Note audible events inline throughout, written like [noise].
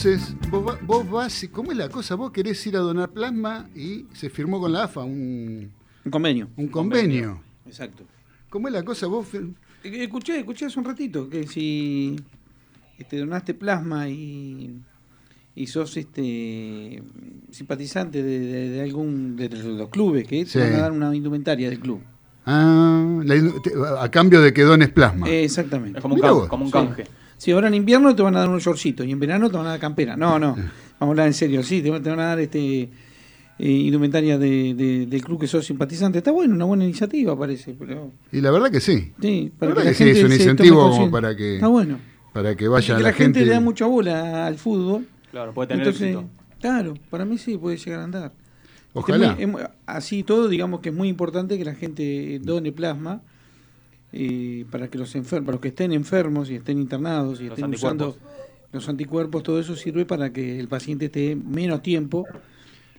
Entonces, vos, va- vos vas, ¿cómo es la cosa? Vos querés ir a donar plasma y se firmó con la AFA un, Un convenio. un convenio. Exacto. ¿Cómo es la cosa? Vos fir- Eh, Escuché, escuché hace un ratito que si este, donaste plasma y, y sos este simpatizante de, de- de algún de los clubes que Sí. te van a dar una indumentaria del club. Ah, la- te- a cambio de que dones plasma. Eh, exactamente. Es como un, Mirá can- vos. como un Sí. ahora en invierno te van a dar unos shortcitos y en verano te van a dar campera. No, no. [laughs] Vamos a hablar en serio. Sí, te, van- te van a dar este eh, indumentaria de, de- del club que sos simpatizante. Está bueno, una buena iniciativa parece. Pero, Y la verdad que sí. sí, La verdad la que sí, es un incentivo como para que, Está bueno. para que vaya la, la, gente, le da mucha bola al fútbol. Claro, puede tener Entonces, éxito. claro, para mí sí puede llegar a andar. Ojalá. Este, muy- es muy- así todo, digamos que es muy importante que la gente done plasma eh, para que los enfermos, para los que estén enfermos y estén internados y Los estén usando los anticuerpos, todo eso sirve para que el paciente esté menos tiempo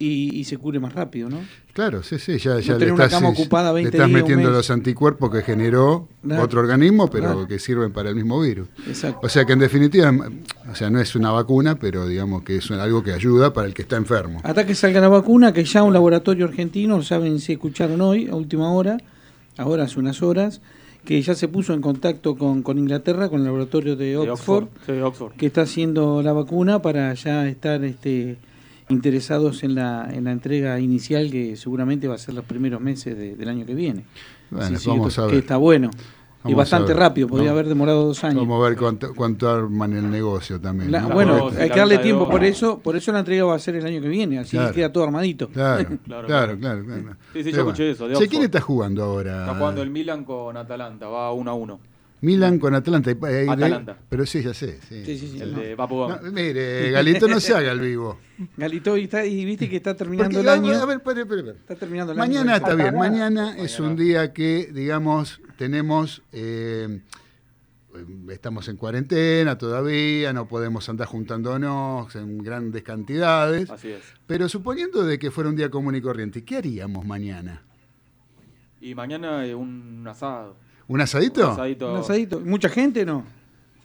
y, y se cure más rápido, ¿no? Claro, sí, sí, ya, ya No le tener una estás, cama eh, ocupada le 20 estás días, metiendo los anticuerpos que generó Claro. otro organismo, pero Claro. que sirven para el mismo virus. Exacto. O sea que en definitiva, o sea, no es una vacuna, pero digamos que es algo que ayuda para el que está enfermo. Hasta que salga la vacuna, que ya un laboratorio argentino, saben si escucharon hoy, a última hora, ahora hace unas horas, que ya se puso en contacto con, con Inglaterra, con el laboratorio de De Oxford, Sí, Oxford. que está haciendo la vacuna para ya estar este, interesados en la, en la entrega inicial, que seguramente va a ser los primeros meses de- del año que viene. Bueno, Sí, sí, vamos que- a Que ver. está bueno. Y Vamos bastante rápido, podría Vamos- haber demorado dos años. Vamos a ver cuánto, cuánto arman el negocio también. La- ¿no? bueno, hay que darle tiempo por eso, por eso la entrega va a ser el año que viene, así Claro. que queda todo armadito. [laughs] Claro, Claro, claro, claro. Sí, sí, Pero yo escuché eso, de ¿quién está jugando ahora? Está jugando el Milan con Atalanta, va 1 a 1. Milan con Atlanta. Atalanta. Pero sí, ya sé. Sí. Sí, sí, sí. El no. de Papu. No, mire, Galito no se haga el vivo. [laughs] Galito, y, está, y viste que está terminando Porque, el año. A ver, espere, espere. Está terminando el Mañana año. está bien, mañana es Mañana. un día que, digamos, tenemos, eh, estamos en cuarentena todavía, no podemos andar juntándonos en grandes cantidades, Así es. pero suponiendo de que fuera un día común y corriente, ¿qué haríamos mañana? Y mañana eh, un asado. ¿Un asadito? Un asadito. Un asadito. ¿Mucha gente no?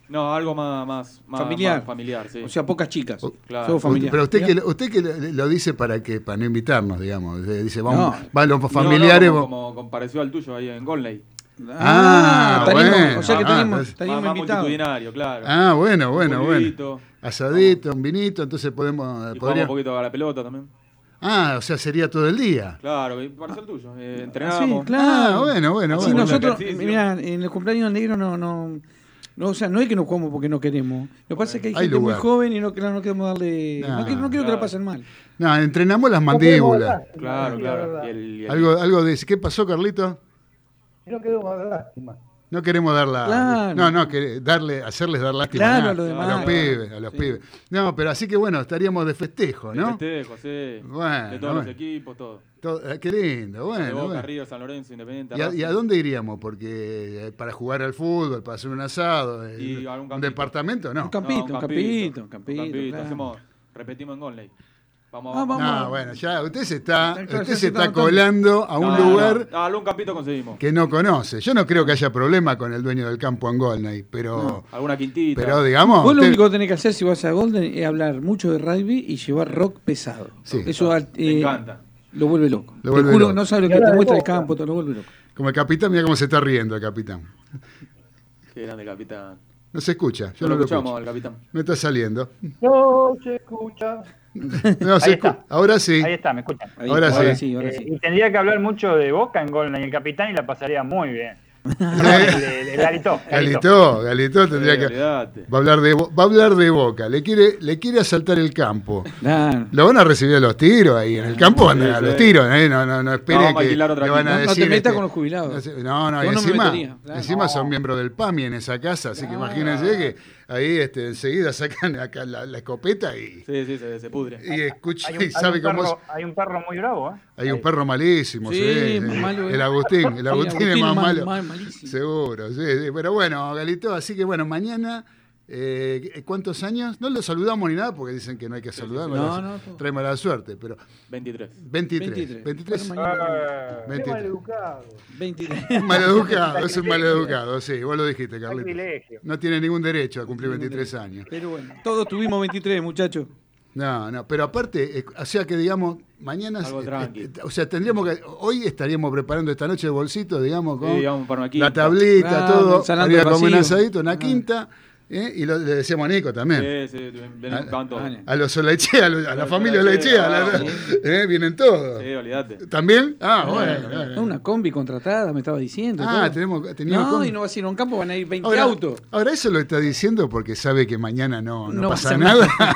No, algo más, más, más- Familiar. más familiar, sí. O sea, pocas chicas. O- Claro. Familiar. Pero usted que, usted que lo, lo dice para que para no invitarnos, digamos. Dice, vamos, No. van los No, no, familiares. como, como, como pareció al tuyo ahí en Golney. Ah, estaríamos- bueno. O sea que Ah, entonces- estaríamos más, más multitudinario, claro. Ah, bueno, bueno, Un bueno. Asadito, un vinito, entonces podemos... Y jugamos podría- un poquito a la pelota también. Ah, o sea, sería todo el día. Claro, y pareció el tuyo. Eh, Sí, entrenamos. claro. Ah, bueno, bueno, Sí, bueno. nosotros, mira, en el cumpleaños del negro no, no, no, o sea, no es que nos jugamos porque no queremos. Lo que pasa es que hay, Hay gente lugar. muy joven y no, que- no queremos darle, no, No, quiero- no quiero que la pasen mal. No, entrenamos las mandíbulas. Claro, claro. Y el- y el- Algo, algo de... ¿Qué pasó, Carlito? No quedó más lástima. No queremos dar la... Claro. No, no, que darle, hacerles dar lástima Claro, a, a los demás. los pibes, a los Sí. pibes. No, pero así que bueno, estaríamos de festejo, ¿no? festejo, sí. Bueno, de todos bueno. los equipos, todo. Todo- eh, qué lindo, de bueno. Boca, bueno. River, San Lorenzo, Independiente. ¿Y a, y a dónde iríamos? Porque eh, para jugar al fútbol, para hacer un asado, eh, algún un campito. departamento, no. Un campito, No, un campito, un campito, claro. Hacemos, repetimos en Golney. Vamos, Ah, vamos. vamos. No, bueno, ya usted se está, usted se está colando a un No, lugar No, no, algún campito conseguimos. que no conoce. Yo no creo que haya problema con el dueño del campo en Golney, pero, Alguna quintita. pero digamos, Vos lo único que tenés que hacer si vas a Golden es hablar mucho de rugby y llevar rock pesado. Sí. Eso al- Me eh, encanta. lo vuelve loco. Lo Te vuelve juro, loco. no sabes lo que te muestra el campo, te lo vuelve loco. como el capitán, mira cómo se está riendo el capitán. Qué grande capitán. No se escucha, yo Yo no lo lo escuchamos escucho. al capitán. Me está saliendo. No se escucha. No, se Ahí está. Ahora sí. Ahí está, me escuchan. Ahí, Ahora sí. ahora Eh, sí, ahora sí. y tendría que hablar mucho de Boca en Golden y el capitán y la pasaría muy bien. [laughs] El, Galito, Galito. Galito, Galito tendría Eh, que. Va a hablar de, va a hablar de boca, le quiere, le quiere asaltar el campo. Claro. Lo van a recibir a los tiros ahí en el campo, andan a los tiros, ¿eh? no, no, no espere No, vamos a que alquilar otra le van a No, no te metas este, con los jubilados. no No, no, y me encima, metería, claro. encima son miembros del PAMI en esa casa, así que imagínense que ahí este, enseguida sacan acá la, la escopeta y, Sí, sí, se, se pudre. y escucha Hay y sabe un cómo perro, es. hay un perro muy bravo, ¿eh? Hay un perro malísimo, sí. Sí, malo, el eh. Agustín, el Sí, Agustín es más mal- malo. mal- malísimo. Seguro, sí, sí. Pero bueno, Galito, así que bueno, mañana Eh, ¿Cuántos años? No lo saludamos ni nada porque dicen que no hay que saludar. No, no, trae mala suerte, pero 23. 23. 23. 23. Bueno, mañana- Eh, Qué 23. maleducado. 23. Un maleducado, es un maleducado, sí, vos lo dijiste, Carlitos. No tiene ningún derecho a cumplir 23 años. Pero bueno, todos tuvimos 23, muchachos. No, no, pero aparte, eh, o sea que digamos, mañana, Algo eh, tranqui. eh, o sea, tendríamos que, hoy estaríamos preparando esta noche de bolsito, digamos, con Sí, vamos para una quinta. la tablita, Claro, todo, comer un asadito, una Ah. quinta, ¿eh? y lo, le decíamos a Nico también. Sí, sí, ven, Ah, van todos. ah, A los Olechea, a, los- a la familia Olechea, ah, [laughs] sí. ¿eh? vienen todos. Sí, olvídate. ¿También? Ah, bueno. Bueno, bueno. Una combi contratada, me estaba diciendo. Ah, todo. tenemos, teníamos No, y no va a ir a un campo, van a ir 20 ahora, autos. ahora eso lo está diciendo porque sabe que mañana no, no No pasa nada. Ah,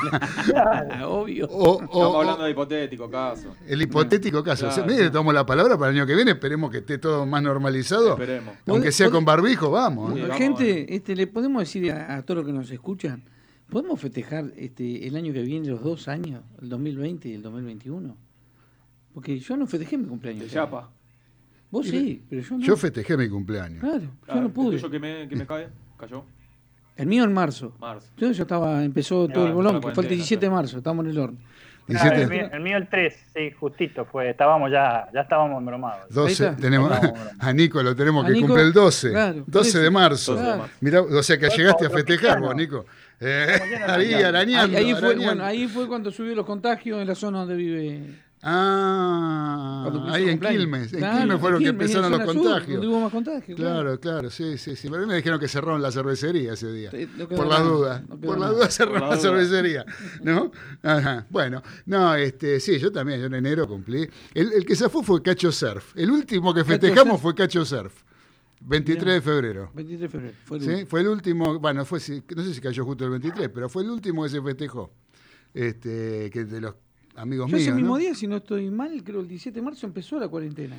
[laughs] [laughs] Obvio. o, o- Estamos o- hablando de hipotético caso. el hipotético caso. Claro. Mire, le tomamos la palabra para el año que viene, esperemos que esté todo más normalizado. Esperemos. Aunque sea ¿Pod- con barbijo, vamos. Sí, ¿eh? vamos, Gente, este, le podemos decir a, a todos los que nos escuchan, ¿podemos festejar este, el año que viene, los dos años, el 2020 y el 2021? Porque yo no festejé mi cumpleaños. De. Chapa. Vos sí, pero yo no. Yo festejé mi cumpleaños. Claro, yo no pude. ¿El tuyo que me, que me cae? ¿Cayó? El mío en marzo. Marzo. Yo ya estaba, empezó todo el bolón, que fue el cuarentena, 17 de marzo, estamos en el horno. Claro, 17, el, mío, el mío el 3, sí, justito fue. Estábamos ya, ya estábamos embromados. 12, Ahí está. tenemos [laughs] a Nico lo tenemos que Nico, cumple el 12. claro, 12 de marzo. 12 de Claro. Mirá, o sea que llegaste a festejar vos, Nico. Eh, [laughs] ahí, arañando, Ahí, ahí fue, arañando. bueno, ahí fue cuando subió los contagios en la zona donde vive. Ah, ahí en. Quilmes. En Claro, Quilmes fueron que Quilmes, empezaron los sur, contagios. donde hubo más contagios. Claro, claro, sí, sí, sí. Pero a mí me dijeron que cerraron la cervecería ese día. No Por la nada, duda. no quedó por la nada. duda cerraron la, duda. cervecería. ¿No? Ajá. Bueno, no, este, sí, yo también, yo en enero cumplí. El, el que se fue fue Cacho Surf. El último que festejamos fue Cacho Surf. 23 de febrero. 23 de febrero. Fue el ¿Sí? último. Fue el último, bueno, fue, si- no sé si cayó justo el 23, pero fue el último que se festejó. Este, que de los amigos Yo ese míos. mismo ¿no? día, si no estoy mal, creo el 17 de marzo empezó la cuarentena.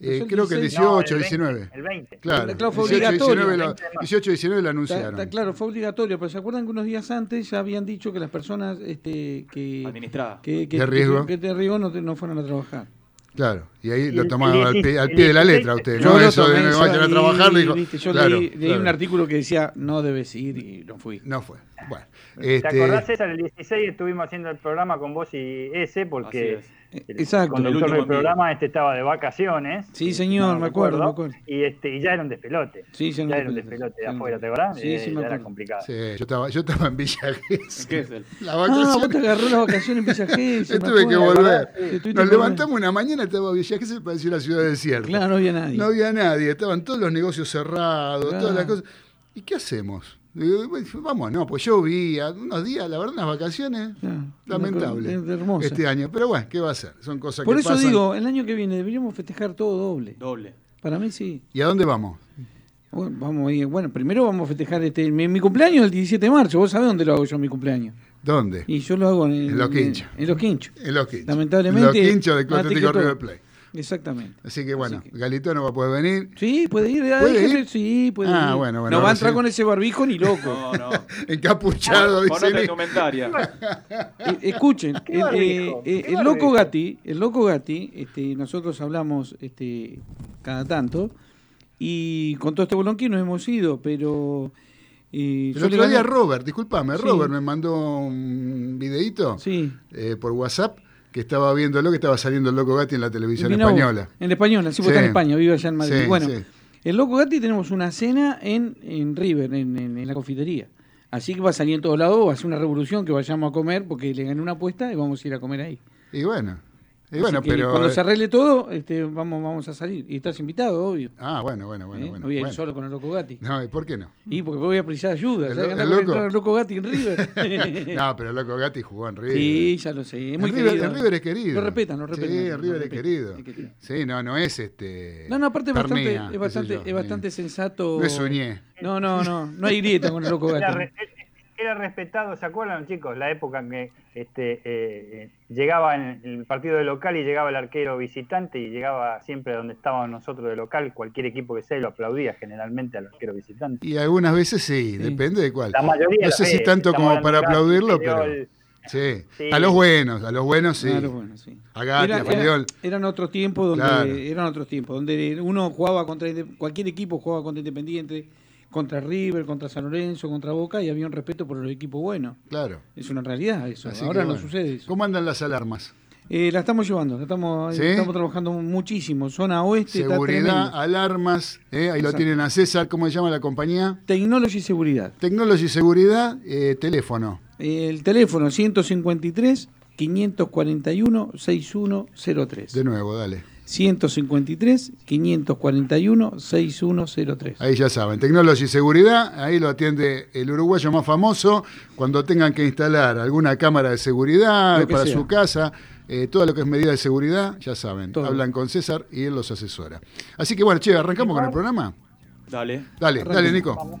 Eh, Empezó creo que el 16. 18, No, el 20, 19. El 20. Claro, Claro, fue 18, obligatorio. 19 lo, 20 de marzo. 18 19 lo Está, anunciaron. está claro, fue obligatorio, pero se acuerdan que unos días antes ya habían dicho que las personas este, que, Administrada. que, que, De riesgo. que, que de riesgo no, te- no fueran a trabajar. Claro, y ahí Y lo tomaron al pie, 16, al [laughs] pie de la letra 16, usted, ¿no? Eso de no vayan a trabajar, dijo. viste, yo claro, leí, leí claro. un artículo que decía no debes ir y no fui. No fue. Bueno, ¿Te este, acordás, César? El 16 estuvimos haciendo el programa con vos y ese, porque Así Exacto. El conductor último del programa este estaba de vacaciones. Sí, señor, no me acuerdo, me recuerdo, acuerdo. Y, este, y ya era un despelote. Sí, ya era un despelote de afuera, ¿te acordás? Sí, Eh, sí, me ya era complicado. sí, yo estaba, yo estaba en Villa [laughs] Gesell. ¿Qué es el? La Ah, vos te vacación. agarró las vacaciones en Villa Gesell, Yo tuve que volver. Sí, Nos levantamos una mañana, estaba Villa Gesell, parecía una ciudad desierta. Claro, no había nadie. No había nadie, estaban todos los negocios cerrados, Claro. todas las cosas. ¿Y qué hacemos? Digo, bueno, Vamos, no, pues llovía, unos días, la verdad, unas vacaciones Claro, lamentable es este año. Pero bueno, ¿qué va a ser? Son cosas Por que eso pasan. digo, el año que viene deberíamos festejar todo doble. Doble. Para mí sí. ¿Y a dónde vamos? Bueno, vamos a ir- bueno, primero vamos a festejar este mi, mi cumpleaños el 17 de marzo. ¿Vos sabés dónde lo hago yo mi cumpleaños? ¿Dónde? Y yo lo hago en, En Los Quinchos. En, Los Quinchos. En los quinchos. Lamentablemente. Los quinchos todo. River Plate. Exactamente. Así que bueno, Así que- Galito no va a poder venir. Sí, puede ir. ¿Puede ir? Sí, puede Ah, ir. bueno, bueno, no va a entrar sí. con ese barbijo ni loco. No, no. [laughs] Encapuchado, dice Ponete Nico. indumentaria. [laughs] Eh, escuchen, ¿Qué el, eh, eh, ¿Qué el loco? Gatti, el loco Gatti, este, nosotros hablamos este, cada tanto y con todo este bolonqui nos hemos ido, pero eh, El otro día Robert, discúlpame, Sí. Robert me mandó un videito sí, eh, por WhatsApp que estaba viéndolo, que estaba saliendo el Loco Gatti en la televisión Mirá vos, española. En la española, sí, porque Sí. está en España, vive allá en Madrid. Sí, bueno, sí. el loco Gatti tenemos una cena en, en River, en, en- en la confitería. Así que va a salir en todos lados, va a ser una revolución que vayamos a comer porque le gané una apuesta y vamos a ir a comer ahí. Y bueno, y bueno, que pero. cuando eh, se arregle todo, este, vamos, vamos a salir. Y estás invitado, obvio. Ah, bueno, bueno, bueno. ¿eh? bueno, no voy a ir bueno. solo con el loco Gatti. No, ¿y por qué no? Y porque voy a precisar ayuda. El el loco. el loco Gatti en River. [laughs] No, pero el Loco Gatti jugó en River. sí, ya lo sé. Es muy en River, querido. en River es querido. Lo respetan, lo respetan. Sí, en River es querido. es querido. Sí, no, no es este. No, no, aparte es bastante, es bastante, yo, es bastante eh. sensato. No es Suñé. No, no, no. No hay grieta con el loco Gatti. Era respetado, ¿se acuerdan chicos? La época en que este, eh, eh, llegaba en el partido de local y llegaba el arquero visitante y llegaba siempre donde estábamos nosotros de local, cualquier equipo que sea lo aplaudía generalmente al arquero visitante. Y algunas veces sí, depende de cuál. La mayoría No sé si tanto como para aplaudirlo, pero. Sí. Sí. A los buenos, a los buenos sí. Sí. A Gatti, Era- a Filiol. era- eran otros tiempos donde Claro. eran otros tiempos donde uno jugaba contra cualquier equipo jugaba contra Independiente, contra River, contra San Lorenzo, contra Boca y había un respeto por los equipos buenos. Claro. Es una realidad eso. Así Ahora no bueno. sucede eso. ¿Cómo andan las alarmas? Eh, la estamos llevando, la estamos, ¿Sí? estamos trabajando muchísimo. Zona oeste está Seguridad, tremendo. alarmas, ¿eh? ahí lo tienen a César, ¿cómo se llama la compañía? Tecnología y seguridad. Tecnología y seguridad, eh, teléfono. El teléfono 153 541 6103. De nuevo, dale. 153 541 6103. Ahí ya saben, Tecnología y Seguridad, ahí lo atiende el uruguayo más famoso cuando tengan que instalar alguna cámara de seguridad para sea. su casa, eh, todo lo que es medida de seguridad, ya saben, Todo. hablan con César y él los asesora. Así que bueno, che, arrancamos con el programa. Dale. Dale, Arranque. dale, Nico.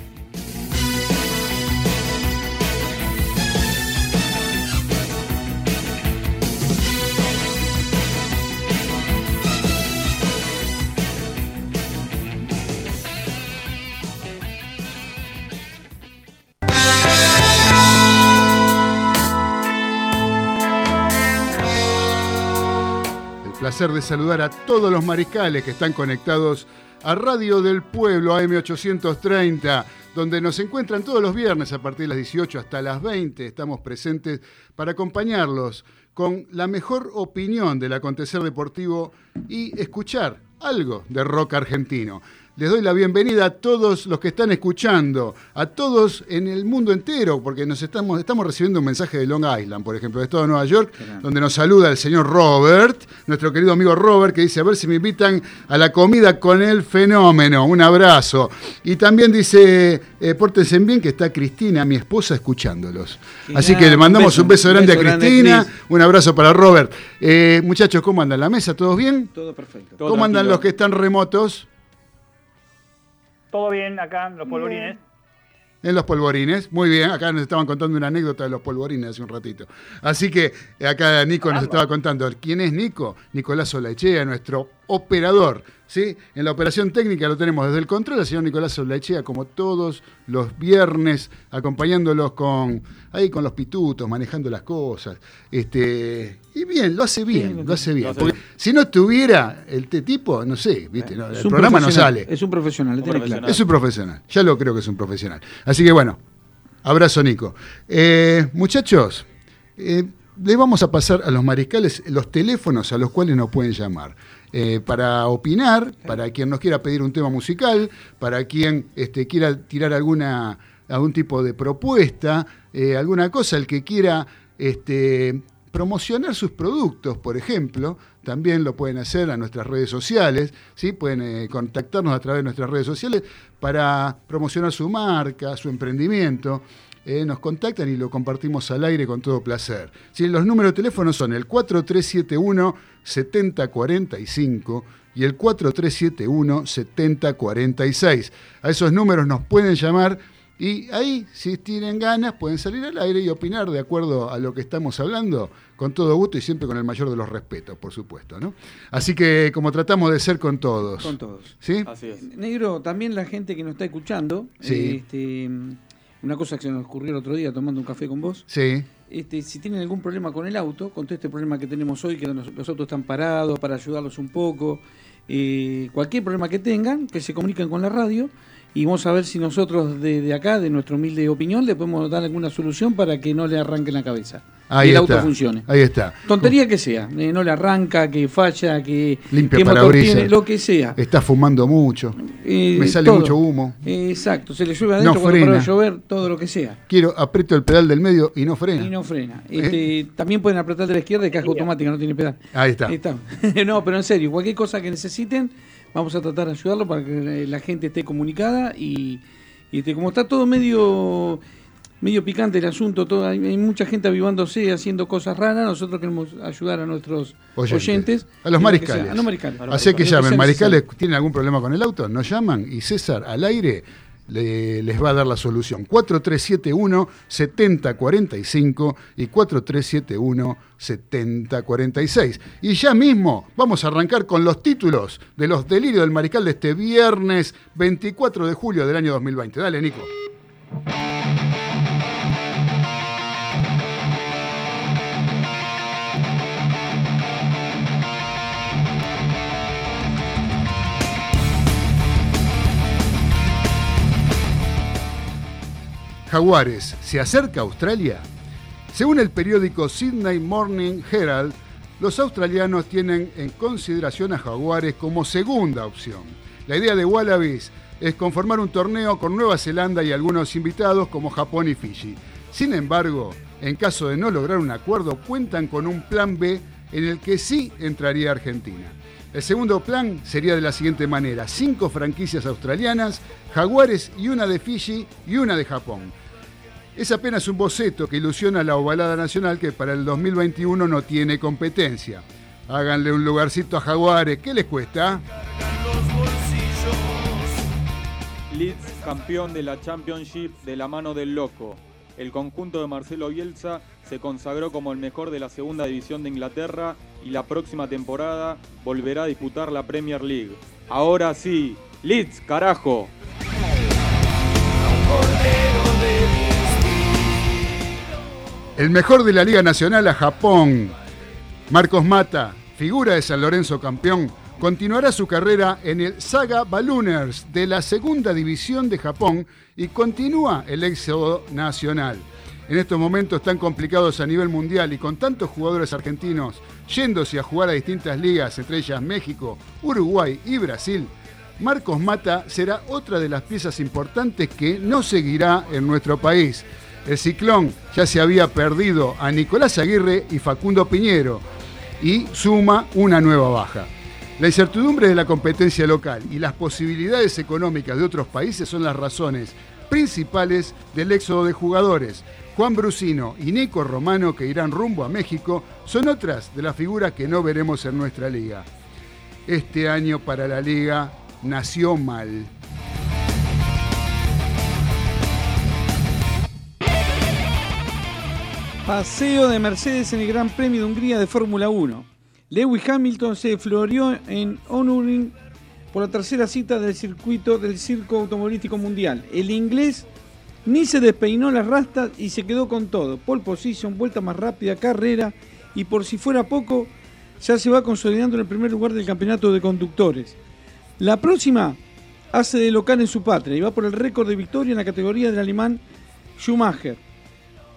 De saludar a todos los mariscales que están conectados a Radio del Pueblo AM830, donde nos encuentran todos los viernes a partir de las 18 hasta las 20. Estamos presentes para acompañarlos con la mejor opinión del acontecer deportivo y escuchar algo de rock argentino. Les doy la bienvenida a todos los que están escuchando, a todos en el mundo entero, porque nos estamos, estamos recibiendo un mensaje de Long Island, por ejemplo, de Estado de Nueva York, donde nos saluda el señor Robert, nuestro querido amigo Robert, que dice a ver si me invitan a la comida con el fenómeno. Un abrazo. Y también dice, eh, pórtense bien, que está Cristina, mi esposa, escuchándolos. Así que le mandamos un beso, grande a Cristina, un abrazo para Robert. Eh, muchachos, ¿cómo andan la mesa? ¿Todos bien? Todo perfecto. Todo ¿Cómo andan tranquilo. los que están remotos? Todo bien acá, los polvorines. En los polvorines. Muy bien, acá nos estaban contando una anécdota de los polvorines hace un ratito. Así que eh, acá Nico nos estaba contando. ¿Quién es Nico? Nicolás Olaechea, nuestro operador. ¿Sí? En la operación técnica lo tenemos desde el control, el señor Nicolás Olaechea, como todos los viernes, acompañándolos con ahí con los pitutos, manejando las cosas. Este, y bien, lo hace bien, Sí, lo hace bien. lo hace Porque bien. si no estuviera el te tipo, no sé, ¿viste? No, el programa no sale. Es un profesional, Un profesional. claro. Es un profesional, ya lo creo que es un profesional. Así que bueno, abrazo Nico. Eh, muchachos, eh, le vamos a pasar a los mariscales los teléfonos a los cuales nos pueden llamar. Eh, para opinar, para quien nos quiera pedir un tema musical, para quien este, quiera tirar alguna, algún tipo de propuesta, eh, alguna cosa, el que quiera este, promocionar sus productos, por ejemplo, también lo pueden hacer a nuestras redes sociales, ¿sí? pueden eh, contactarnos a través de nuestras redes sociales para promocionar su marca, su emprendimiento. Eh, nos contactan y lo compartimos al aire con todo placer. ¿Sí? Los números de teléfono son el 4371-7045 y el 4371-7046. A esos números nos pueden llamar y ahí, si tienen ganas, pueden salir al aire y opinar de acuerdo a lo que estamos hablando, con todo gusto y siempre con el mayor de los respetos, por supuesto. ¿no? Así que como tratamos de ser con todos. Con todos. ¿Sí? Así es. Negro, también la gente que nos está escuchando, Sí. este, una cosa que se nos ocurrió el otro día tomando un café con vos, Sí. este, si tienen algún problema con el auto, con todo este problema que tenemos hoy, que los, los autos están parados, para ayudarlos un poco, eh, cualquier problema que tengan, que se comuniquen con la radio y vamos a ver si nosotros de, de acá, de nuestra humilde opinión, le podemos dar alguna solución para que no le arranquen la cabeza Ahí y el está. auto funcione. Ahí está. Tontería que sea, eh, no le arranca, que falla, que, Limpia que motor tiene, lo que sea. Está fumando mucho. Eh, Me sale todo. mucho humo. Eh, exacto, se le llueve adentro No cuando para de llover, todo lo que sea. Quiero, aprieto el pedal del medio y no frena. Y no frena. Este, También pueden apretar de la izquierda y caja automática, no tiene pedal. Ahí está. Ahí está. [laughs] no, pero en serio, cualquier cosa que necesiten, vamos a tratar de ayudarlo para que la gente esté comunicada y, y este, como está todo medio medio picante el asunto, todo, hay, hay mucha gente avivándose, haciendo cosas raras, nosotros queremos ayudar a nuestros Oyentes. oyentes. A los mariscales. sea, A los mariscales. Así que llamen, mariscales. ¿tienen algún problema con el auto? Nos llaman y César al aire le- les va a dar la solución. 4371-7045 y 4371-7046. Y ya mismo vamos a arrancar con los títulos de los delirios del mariscal de este viernes 24 de julio del año 2020. Dale, Nico. Jaguares se acerca a Australia. Según el periódico Sydney Morning Herald, los australianos tienen en consideración a Jaguares como segunda opción. La idea de Wallabies es conformar un torneo con Nueva Zelanda y algunos invitados como Japón y Fiji. Sin embargo, en caso de no lograr un acuerdo, cuentan con un plan B en el que sí entraría Argentina. El segundo plan sería de la siguiente manera: cinco franquicias australianas, Jaguares y una de Fiji y una de Japón. Es apenas un boceto que ilusiona a la ovalada nacional que para el 2021 no tiene competencia. Háganle un lugarcito a Jaguares, ¿qué les cuesta? Leeds campeón de la Championship de la mano del loco. El conjunto de Marcelo Bielsa se consagró como el mejor de la segunda división de Inglaterra y la próxima temporada volverá a disputar la Premier League. Ahora sí, Leeds, carajo. El mejor de la Liga Nacional a Japón. Marcos Mata, figura de San Lorenzo campeón, continuará su carrera en el Saga Ballooners de la segunda división de Japón y continúa el éxodo nacional. En estos momentos tan complicados a nivel mundial y con tantos jugadores argentinos yéndose a jugar a distintas ligas, entre ellas México, Uruguay y Brasil, Marcos Mata será otra de las piezas importantes que no seguirá en nuestro país. El ciclón ya se había perdido a Nicolás Aguirre y Facundo Piñero y suma una nueva baja. La incertidumbre de la competencia local y las posibilidades económicas de otros países son las razones principales del éxodo de jugadores. Juan Brusino y Nico Romano, que irán rumbo a México, son otras de las figuras que no veremos en nuestra liga. Este año para la liga nació mal. Paseo de Mercedes en el Gran Premio de Hungría de Fórmula 1. Lewis Hamilton se floreó en Honoring por la tercera cita del circuito del circo automovilístico mundial. El inglés ni se despeinó las rastas y se quedó con todo. Pole position, vuelta más rápida, carrera y por si fuera poco, ya se va consolidando en el primer lugar del campeonato de conductores. La próxima hace de local en su patria y va por el récord de victoria en la categoría del alemán Schumacher.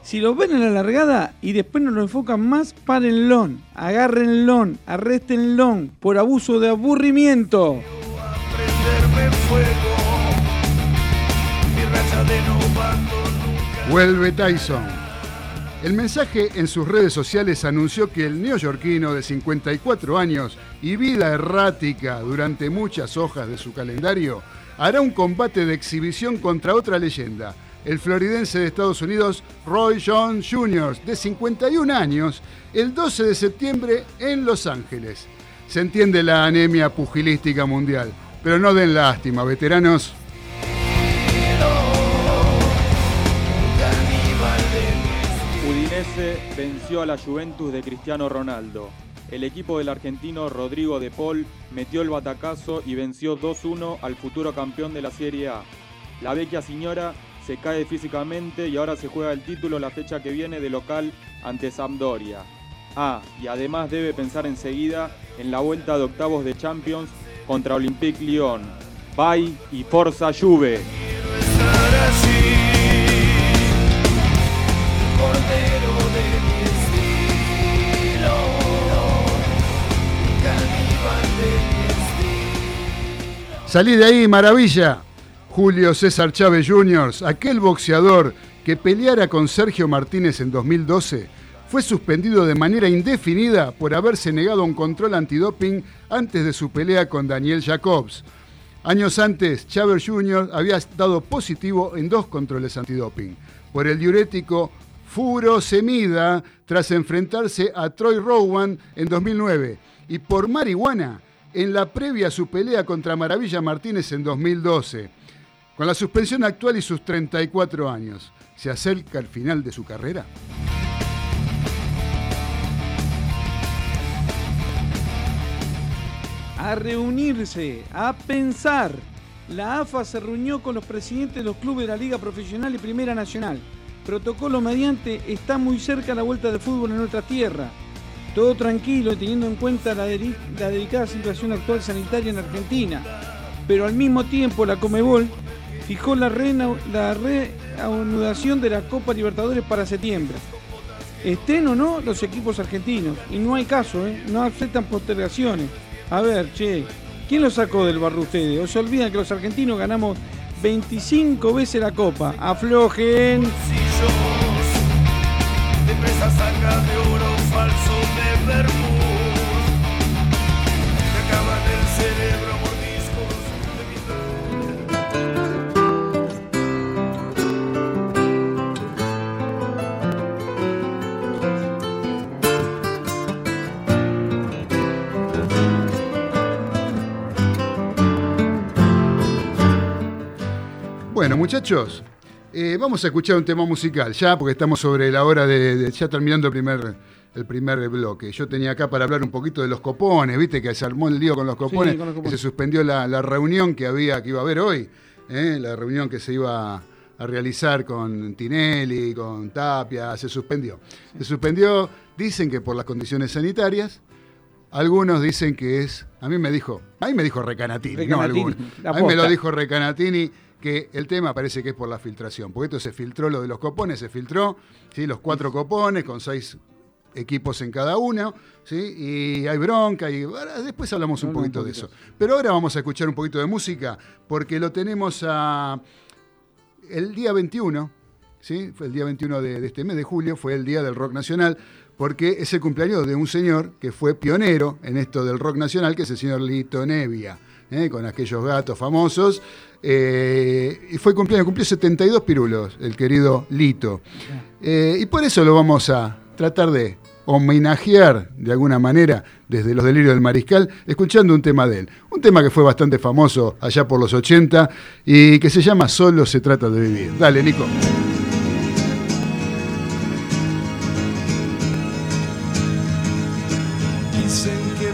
Si lo ven en la largada y después no lo enfocan más, párenlo, agárrenlo, arréstenlo por abuso de aburrimiento. Vuelve Tyson. El mensaje en sus redes sociales anunció que el neoyorquino de 54 años y vida errática durante muchas hojas de su calendario hará un combate de exhibición contra otra leyenda, el floridense de Estados Unidos Roy Jones Jr., de 51 años, el 12 de septiembre en Los Ángeles. Se entiende la anemia pugilística mundial, pero no den lástima, veteranos. Udinese venció a la Juventus de Cristiano Ronaldo. El equipo del argentino Rodrigo de Paul metió el batacazo y venció 2-1 al futuro campeón de la Serie A. La vecchia señora se cae físicamente y ahora se juega el título la fecha que viene de local ante Sampdoria. Ah, y además debe pensar enseguida en la vuelta de octavos de Champions contra Olympique Lyon. Bye y Forza Juve. Salí de ahí, maravilla. Julio César Chávez Jr., aquel boxeador que peleara con Sergio Martínez en 2012, fue suspendido de manera indefinida por haberse negado a un control antidoping antes de su pelea con Daniel Jacobs. Años antes, Chávez Jr. había dado positivo en dos controles antidoping, por el diurético furosemida tras enfrentarse a Troy Rowan en 2009 y por marihuana en la previa a su pelea contra Maravilla Martínez en 2012. Con la suspensión actual y sus 34 años, ¿se acerca el final de su carrera? a reunirse, a pensar. La AFA se reunió con los presidentes de los clubes de la Liga Profesional y Primera Nacional. Protocolo mediante, está muy cerca la vuelta del fútbol en nuestra tierra. Todo tranquilo, teniendo en cuenta la, la delicada situación actual sanitaria en Argentina. Pero al mismo tiempo, la Comebol fijó la, reanudación de la Copa Libertadores para septiembre. Estén o no los equipos argentinos. Y no hay caso, ¿eh? no aceptan postergaciones. A ver, che, ¿quién lo sacó del barro ustedes? ¿O se olvidan que los argentinos ganamos 25 veces la Copa? Aflojen. bolsillos de Bueno, muchachos, eh, vamos a escuchar un tema musical ya, porque estamos sobre la hora de, de- ya terminando el primer, el primer bloque. Yo tenía acá para hablar un poquito de los copones, viste que se armó el lío con los copones, con los que copones. se suspendió la, la reunión que había, que iba a haber hoy, ¿eh? la reunión que se iba a realizar con Tinelli, con Tapia, se suspendió. Se suspendió, dicen que por las condiciones sanitarias. Algunos dicen que es, a mí me dijo, a mí me dijo Recanatini, no Recanatini, algunos. la A mí me lo dijo Recanatini que el tema parece que es por la filtración, porque esto se filtró lo de los copones, se filtró, ¿sí? los cuatro copones con seis equipos en cada uno, ¿sí? y hay bronca, y después hablamos un poquito de eso. Pero ahora vamos a escuchar un poquito de música, porque lo tenemos a el día 21, ¿sí? Fue el día 21 de, de este mes de julio, fue el día del rock nacional, porque es el cumpleaños de un señor que fue pionero en esto del rock nacional, que es el señor Lito Nevia, ¿eh? con aquellos gatos famosos. Eh, y fue cumpleaños, cumplió 72 pirulos, el querido Lito. Eh, y por eso lo vamos a tratar de homenajear de alguna manera desde los delirios del mariscal, escuchando un tema de él. Un tema que fue bastante famoso allá por los 80 y que se llama Solo se trata de vivir. Dale, Nico. Dicen que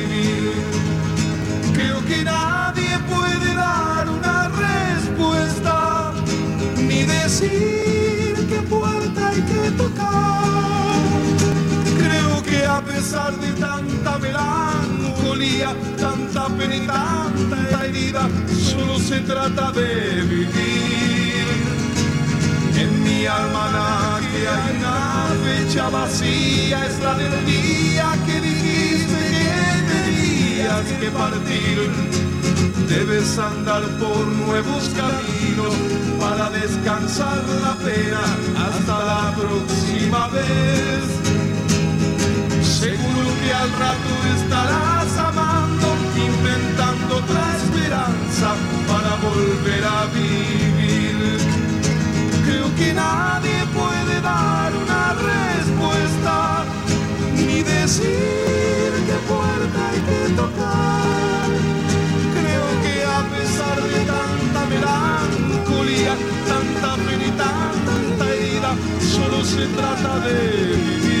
Que nadie puede dar una respuesta, ni decir qué puerta hay que tocar. Creo que a pesar de tanta melancolía, tanta pena y tanta herida, solo se trata de vivir. En mi almanaque hay una fecha vacía, es la del día que que que partir. Debes andar por nuevos caminos para descansar la pena hasta la próxima vez. Seguro que al rato estarás amando, inventando otra esperanza para volver a vivir. Creo que nadie puede dar una respuesta, ni decir puerta hay que tocar. Creo que a pesar de tanta melancolía, tanta pena y tanta herida, solo se trata de vivir.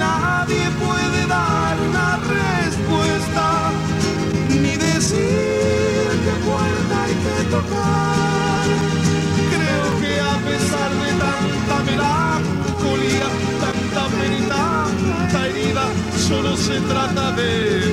Nadie puede dar una respuesta, ni decir qué puerta hay que tocar. Creo que a pesar de tanta melancolía, tanta pena y tanta herida, solo se trata de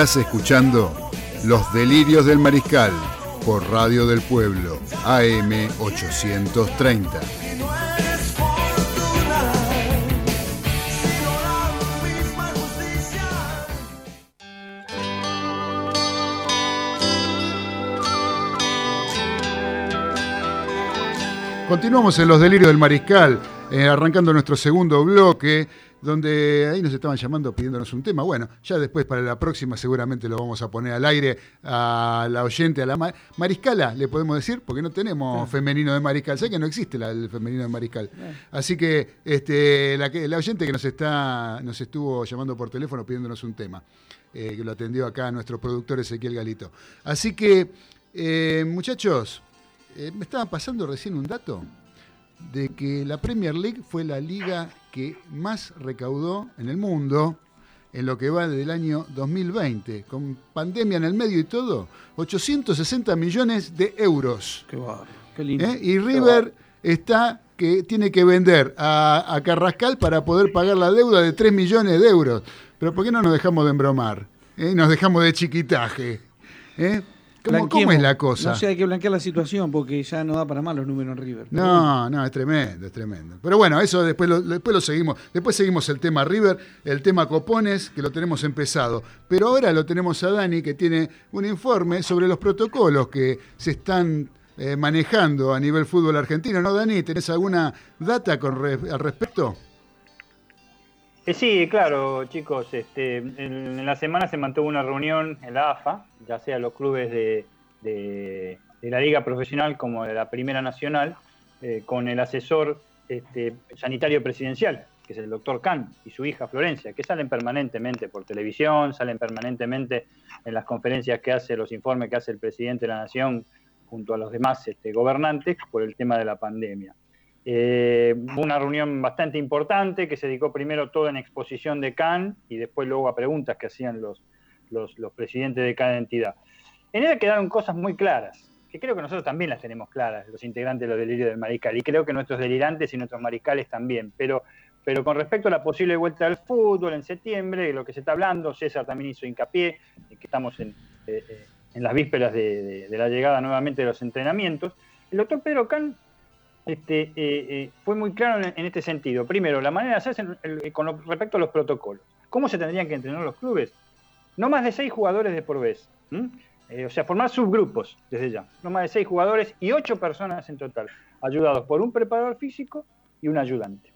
Estás escuchando Los Delirios del Mariscal por Radio del Pueblo, AM 830. Continuamos en Los Delirios del Mariscal, eh, arrancando nuestro segundo bloque, donde ahí nos estaban llamando pidiéndonos un tema. Bueno, ya después para la próxima seguramente lo vamos a poner al aire a la oyente, a la ma- mariscala, le podemos decir, porque no tenemos femenino de mariscal. Sé que no existe la- el femenino de mariscal. Así que este, la, oyente que nos, está, nos estuvo llamando por teléfono pidiéndonos un tema, eh, que lo atendió acá nuestro productor Ezequiel Galito. Así que, eh, muchachos, eh, me estaba pasando recién un dato de que la Premier League fue la liga que más recaudó en el mundo en lo que va del año 2020, con pandemia en el medio y todo, 860 millones de euros. Qué qué lindo. ¿eh? Y River está que tiene que vender a, a Carrascal para poder pagar la deuda de 3 millones de euros. Pero ¿por qué no nos dejamos de embromar? ¿Eh? Nos dejamos de chiquitaje. ¿eh? ¿Cómo, es la cosa? No sé, hay que blanquear la situación porque ya no da para más los números en River. No, no, es tremendo, es tremendo. Pero bueno, eso después lo, después lo seguimos. Después seguimos el tema River, el tema Copones, que lo tenemos empezado. Pero ahora lo tenemos a Dani, que tiene un informe sobre los protocolos que se están eh, manejando a nivel fútbol argentino. ¿No, Dani? ¿Tenés alguna data con re- al respecto? Eh, sí, claro, chicos. Este, en, la semana se mantuvo una reunión en la AFA, ya sea los clubes de, de- la Liga Profesional como de la Primera Nacional, eh, con el asesor este, sanitario presidencial, que es el doctor Kahn, y su hija Florencia, que salen permanentemente por televisión, salen permanentemente en las conferencias que hace, los informes que hace el presidente de la Nación junto a los demás este, gobernantes por el tema de la pandemia. Eh, una reunión bastante importante que se dedicó primero todo en exposición de CAN y después luego a preguntas que hacían los, los, los presidentes de cada entidad. En ella quedaron cosas muy claras, que creo que nosotros también las tenemos claras, los integrantes de los delirios del mariscal, y creo que nuestros delirantes y nuestros mariscales también, pero, pero con respecto a la posible vuelta al fútbol en septiembre, de lo que se está hablando, César también hizo hincapié, que estamos en, eh, eh, en las vísperas de, de- de la llegada nuevamente de los entrenamientos. El doctor Pedro Can este, eh, eh, fue muy claro en, este sentido. Primero, la manera de hacerse el- con respecto a los protocolos. ¿Cómo se tendrían que entrenar los clubes? No más de seis jugadores de por vez. Eh, o sea, formar subgrupos desde ya. No más de seis jugadores y ocho personas en total, ayudados por un preparador físico y un ayudante.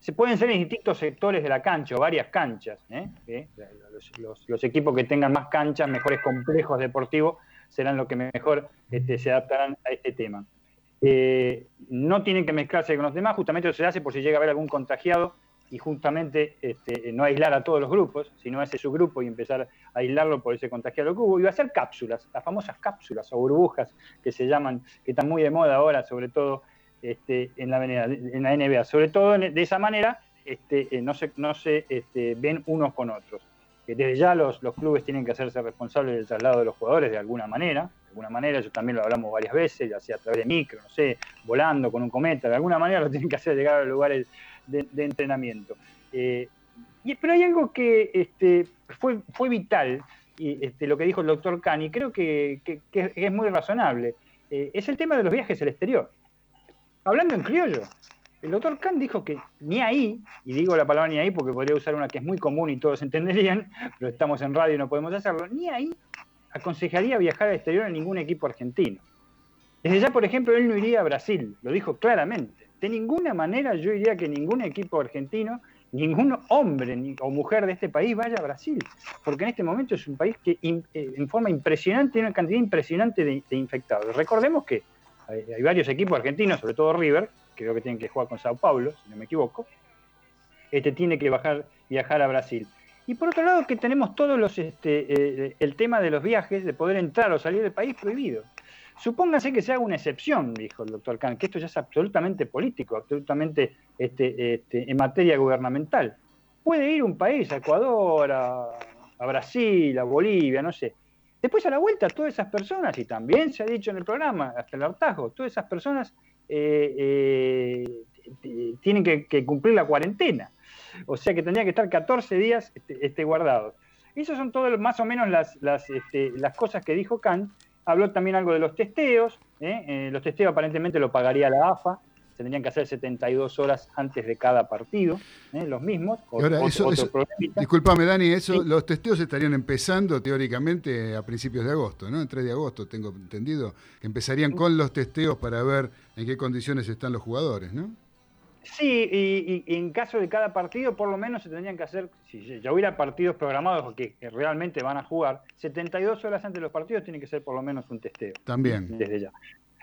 Se pueden ser en distintos sectores de la cancha o varias canchas. ¿eh? Los equipos que tengan más canchas, mejores complejos deportivos, serán los que mejor este, se adaptarán a este tema. Eh, no tienen que mezclarse con los demás, justamente eso se hace por si llega a haber algún contagiado y justamente este, no aislar a todos los grupos, sino a ese subgrupo y empezar a aislarlo por ese contagiado que hubo. Y va a ser cápsulas, las famosas cápsulas o burbujas que se llaman, que están muy de moda ahora, sobre todo este, en, la, en la NBA. Sobre todo de esa manera este, eh, no se, no se este, ven unos con otros. Que desde ya los, los clubes tienen que hacerse responsables del traslado de los jugadores de alguna manera, de alguna manera, eso también lo hablamos varias veces, ya sea a través de micro, no sé, volando con un cometa, de alguna manera lo [laughs] tienen que hacer llegar a los lugares de, de entrenamiento. Eh, y, pero hay algo que este, fue, fue vital, y este, lo que dijo el doctor Cani, creo que, que es muy razonable, eh, es el tema de los viajes al exterior. Hablando en criollo, el doctor Khan dijo que ni ahí, y digo la palabra ni ahí porque podría usar una que es muy común y todos [laughs] entenderían, pero estamos en radio y no podemos hacerlo, ni ahí aconsejaría viajar al exterior a ningún equipo argentino. Desde ya, por ejemplo, él no iría a Brasil, lo dijo claramente. De ninguna manera yo diría que ningún equipo argentino, ningún hombre o mujer de este país vaya a Brasil, porque en este momento es un país que eh, en forma impresionante tiene una cantidad impresionante de infectados. Recordemos que hay, varios equipos argentinos, sobre todo River, creo que tienen que jugar con Sao Paulo, si no me equivoco, este tiene que bajar, viajar a Brasil. Y por otro lado que tenemos todos los este, eh, el tema de los viajes, de poder entrar o salir del país prohibido. Supóngase que se haga una excepción, dijo el doctor Khan, que esto ya es absolutamente político, absolutamente este, este, en materia gubernamental. Puede ir un país, a Ecuador, a, a Brasil, a Bolivia, no sé. Después a la vuelta, todas esas personas, y también se ha dicho en el programa, hasta el hartazgo, todas esas personas eh, eh, t- tienen que, cumplir la cuarentena. O sea que tendría que estar 14 días este, este, guardados. Esas son todas más o menos las, las, este, las cosas que dijo Kant. Habló también algo de los testeos. ¿eh? Eh, los testeos aparentemente lo pagaría la AFA. Tendrían que hacer 72 horas antes de cada partido, ¿eh? los mismos. O- ahora, eso- otro eso- problemita. Disculpame, Dani, eso, Sí. los testeos estarían empezando teóricamente a principios de agosto, ¿no? En 3 de agosto, tengo entendido, que empezarían con los testeos para ver en qué condiciones están los jugadores, ¿no? Sí, y, y en caso de cada partido, por lo menos se tendrían que hacer, si ya hubiera partidos programados que, que realmente van a jugar, 72 horas antes de los partidos tiene que ser por lo menos un testeo. También. Desde ya.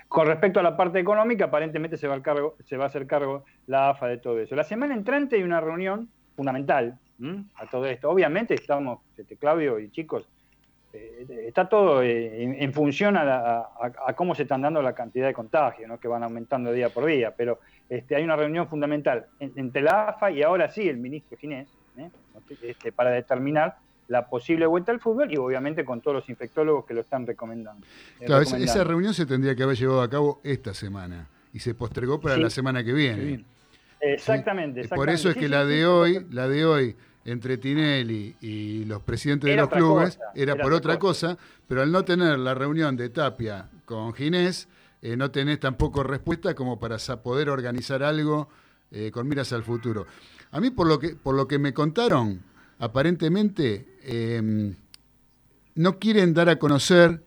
Con respecto a la parte económica, aparentemente se va, al cargo, se va a hacer cargo la AFA de todo eso. La semana entrante hay una reunión fundamental a todo esto. Obviamente estamos, este, Claudio y chicos, eh, está todo eh, en, función a, la- cómo se están dando la cantidad de contagios, ¿no? que van aumentando día por día, pero este, hay una reunión fundamental en- entre la AFA y ahora sí el ministro Ginés, ¿eh? este, para determinar la posible vuelta al fútbol y obviamente con todos los infectólogos que lo están recomendando. eh, Claro, esa, recomendando. esa reunión se tendría que haber llevado a cabo esta semana y se postergó para Sí. la semana que viene. Exactamente, Eh, exactamente. Por eso es que la de hoy, la de hoy entre Tinelli y los presidentes de los clubes cosa, era, era por otra cosa. pero al no tener la reunión de Tapia con Ginés, eh, no tenés tampoco respuesta como para poder organizar algo eh, con miras al futuro. A mí, por lo que, por lo que me contaron, aparentemente eh, no quieren dar a conocer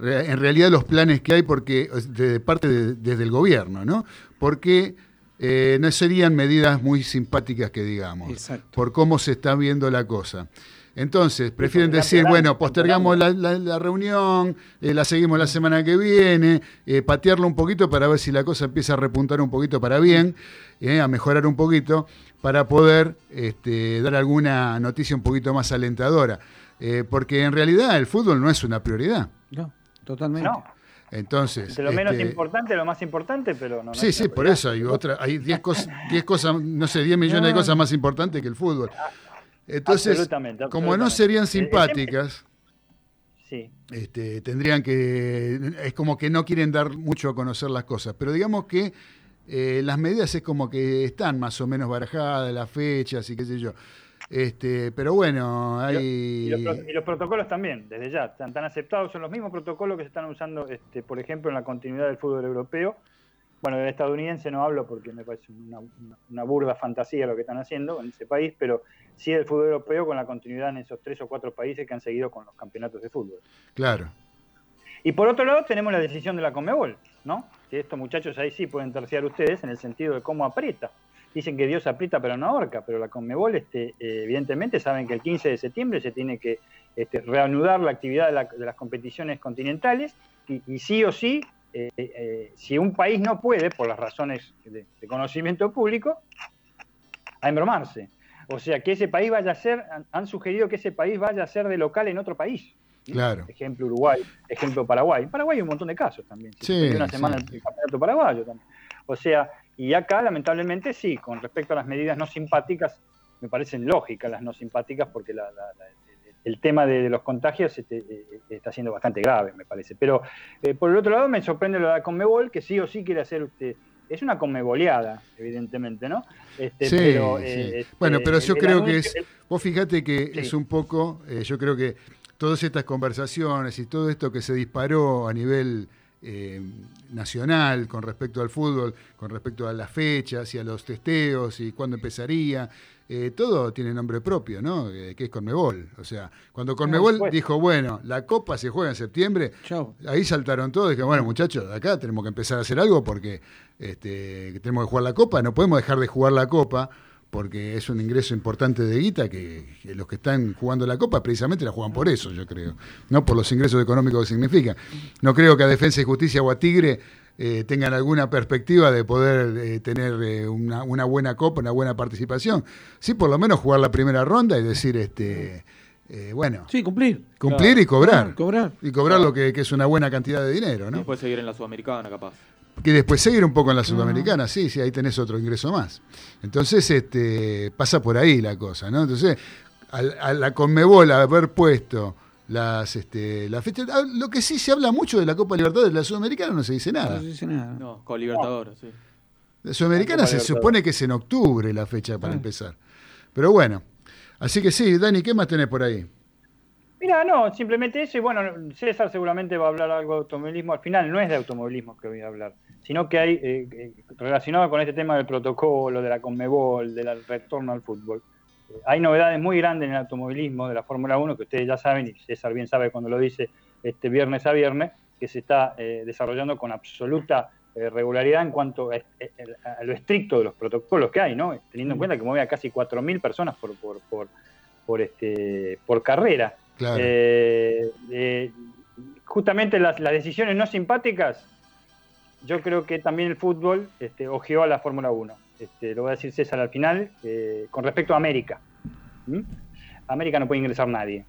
en realidad los planes que hay porque de parte de- desde el gobierno, ¿no? Porque eh, no serían medidas muy simpáticas que digamos, Exacto. por cómo se está viendo la cosa. Entonces, prefieren decir, bueno, postergamos la, la- la reunión, eh, la seguimos la semana que viene, eh, patearlo un poquito para ver si la cosa empieza a repuntar un poquito para bien, eh, a mejorar un poquito, para poder este, dar alguna noticia un poquito más alentadora. Eh, porque en realidad el fútbol no es una prioridad. No, totalmente. No, Entonces. de lo menos este, importante, lo más importante, pero no. no Sí, sí, por eso hay otra, hay 10 cosas, 10 cosas, no sé, 10 millones de cosas más importantes que el fútbol. Entonces, Absolutamente, como no serían Eh, simpáticas, Sí, este, tendrían que, es como que no quieren dar mucho a conocer las cosas, pero digamos que eh, las medidas es como que están más o menos barajadas, las fechas y qué sé yo. Este, pero bueno, Y, hay... y los, pro- y los protocolos también, desde ya, están, están aceptados, son los mismos protocolos que se están usando, este, por ejemplo, en la continuidad del fútbol europeo. Bueno, del estadounidense no hablo porque me parece una, una- burda fantasía lo que están haciendo en ese país, pero sí del fútbol europeo con la continuidad en esos tres o cuatro países que han seguido con los campeonatos de fútbol. Claro, Y por otro lado tenemos la decisión de la Conmebol, ¿no? Que estos muchachos ahí sí pueden terciar ustedes en el sentido de cómo aprieta. Dicen que Dios aprieta pero no ahorca, pero la Conmebol este, eh, evidentemente saben que el 15 de septiembre se tiene que este, reanudar la actividad de, la- de las competiciones continentales y, sí o sí, eh, eh, si un país no puede, por las razones de, conocimiento público, a embromarse. O sea, que ese país vaya a ser, han sugerido que ese país vaya a ser de local en otro país. Claro. Ejemplo Uruguay, ejemplo Paraguay. En Paraguay hay un montón de casos también. Se Sí, una semana sí. el campeonato paraguayo también. O sea, y acá lamentablemente sí, con respecto a las medidas no simpáticas, me parecen lógicas las no simpáticas porque la- la- la- el tema de, de los contagios este, eh, está siendo bastante grave, me parece. Pero eh, por el otro lado me sorprende lo de la Conmebol, que sí o sí quiere hacer usted. Es una conmeboleada, evidentemente, ¿no? Este, Sí, pero, sí. eh, este, bueno, pero yo creo que es, vos fíjate que Sí. es un poco, eh, yo creo que todas estas conversaciones y todo esto que se disparó a nivel eh, nacional con respecto al fútbol, con respecto a las fechas y a los testeos y cuándo empezaría, eh, todo tiene nombre propio, ¿no? Eh, que es Conmebol. O sea, cuando Conmebol dijo, bueno, la Copa se juega en septiembre. Ahí saltaron todos y dijeron, bueno, muchachos, acá tenemos que empezar a hacer algo porque este, tenemos que jugar la Copa, no podemos dejar de jugar la Copa porque es un ingreso importante de guita que, que los que están jugando la Copa precisamente la juegan por eso, yo creo, no por los ingresos económicos que significa. No creo que a Defensa y Justicia o a Tigre eh, tengan alguna perspectiva de poder eh, tener eh, una, una buena Copa, una buena participación. Sí, por lo menos jugar la primera ronda y decir, este, eh, bueno, Sí, cumplir. cumplir y cobrar. Cobrar. Y cobrar lo que, que es una buena cantidad de dinero, Y ¿no? después seguir en la Sudamericana, capaz. Que después seguir un poco en la Sudamericana, sí, sí, ahí tenés otro ingreso más. Entonces, este, pasa por ahí la cosa, ¿no? Entonces, al- a, la Conmebol haber puesto las, este, las fechas, ah, lo que sí se habla mucho de la Copa Libertadores, de la Sudamericana no se dice nada. No se dice nada. No, con Libertadores, sí. La Sudamericana se supone que es en octubre la fecha para Ah. empezar. Pero bueno, así que sí, Dani, ¿qué más tenés por ahí? Mira, no, simplemente eso. Y bueno, César seguramente va a hablar algo de automovilismo. Al final no es de automovilismo que voy a hablar, sino que hay, eh, eh, relacionado con este tema del protocolo, de la Conmebol, del retorno al fútbol. eh, hay novedades muy grandes en el automovilismo de la Fórmula 1 que ustedes ya saben, y César bien sabe cuando lo dice este viernes a viernes, que se está eh, desarrollando con absoluta regularidad en cuanto a, a- a lo estricto de los protocolos que hay, ¿no? Teniendo en cuenta que mueve a casi 4.000 personas por, por, por, por, este, por carrera. Claro. Eh, eh, justamente las, las decisiones no simpáticas, yo creo que también el fútbol este, ojeó a la Fórmula 1. Este, lo voy a decir César al final, eh, con respecto a América. ¿Mm? América no puede ingresar nadie.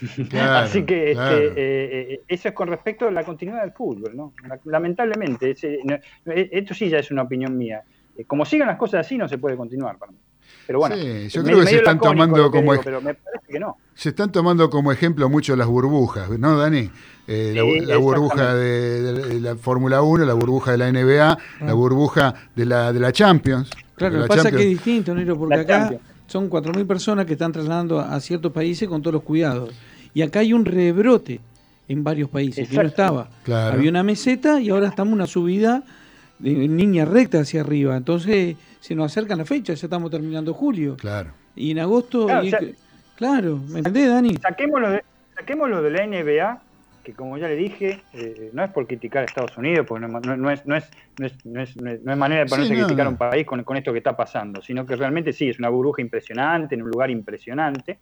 [laughs] Claro, Así que este, claro. eso es con respecto a la continuidad del fútbol. ¿no? La- Lamentablemente, ese- no- esto sí ya es una opinión mía. Como sigan las cosas así, no se puede continuar para mí. Pero bueno, Sí, yo creo que se están tomando como digo, pero me parece que no. Se están tomando como ejemplo mucho las burbujas, ¿no, Dani? Eh, la, Sí, la burbuja de, de la Fórmula 1, la burbuja de la NBA, la burbuja de la, de la Champions. Claro, lo que pasa es Champions. que es distinto, Nero, porque La acá Champions. son 4.000 personas que están trasladando a, ciertos países con todos los cuidados. Y acá hay un rebrote en varios países que no estaba. Claro. Había una meseta y ahora estamos en una subida en línea recta hacia arriba. Entonces se nos acercan las fechas, ya estamos terminando julio. Claro. Y en agosto... Claro, y- o sea- claro, ¿me entendés, Dani? Saquémoslo de, saquémoslo de la NBA, que como ya le dije, eh, no es por criticar a Estados Unidos, porque no, no- no es, no, es, no, es, no, es, no manera de ponerse Sí, a criticar a un país con, con esto que está pasando, sino que realmente sí, es una burbuja impresionante, en un lugar impresionante,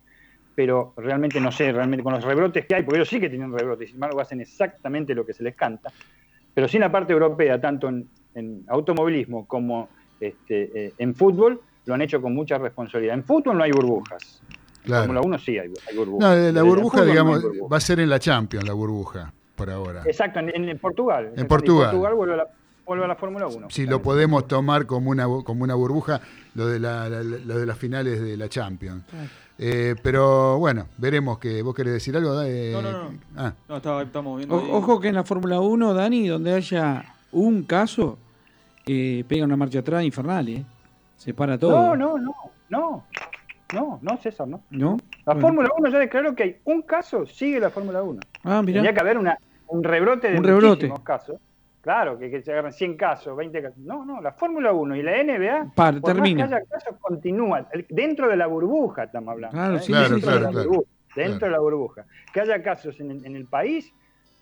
pero realmente no sé, realmente con los rebrotes que hay, porque ellos sí que tienen rebrotes, sin embargo hacen exactamente lo que se les canta, pero sí en la parte europea, tanto en, en automovilismo como este, eh, en fútbol, lo han hecho con mucha responsabilidad. En fútbol no hay burbujas. En Claro. Fórmula 1 sí hay, hay burbujas. No, la en burbuja, no digamos, va a ser en la Champions, la burbuja, por ahora. Exacto, en, en Portugal. En Portugal. Portugal vuelve a la, vuelve a la Fórmula 1. Si lo podemos tomar como una, como una burbuja, lo de, la, la- lo de las finales de la Champions. Eh, pero bueno, veremos que vos querés decir algo. Eh, No, no, no. Ah, No, estaba, estamos viendo. O- ojo que en la Fórmula 1, Dani, donde haya un caso, eh, pega una marcha atrás infernal, ¿eh? Se para todo. No, no, no, no. No, no, César, no. ¿No? La Bueno. Fórmula 1 ya declaró que hay un caso, sigue la Fórmula 1. Ah, mirá. Tendría que haber una, un rebrote de Un rebrote. muchísimos casos. Claro, que, que se agarren 100 casos, 20 casos. No, no, la Fórmula 1 y la NBA, Par- por termina. más que haya casos, continúan. Dentro de la burbuja estamos hablando. Claro, ¿eh? sí, Claro, dentro claro, de la burbuja. Dentro de la burbuja. Que haya casos en, en el país,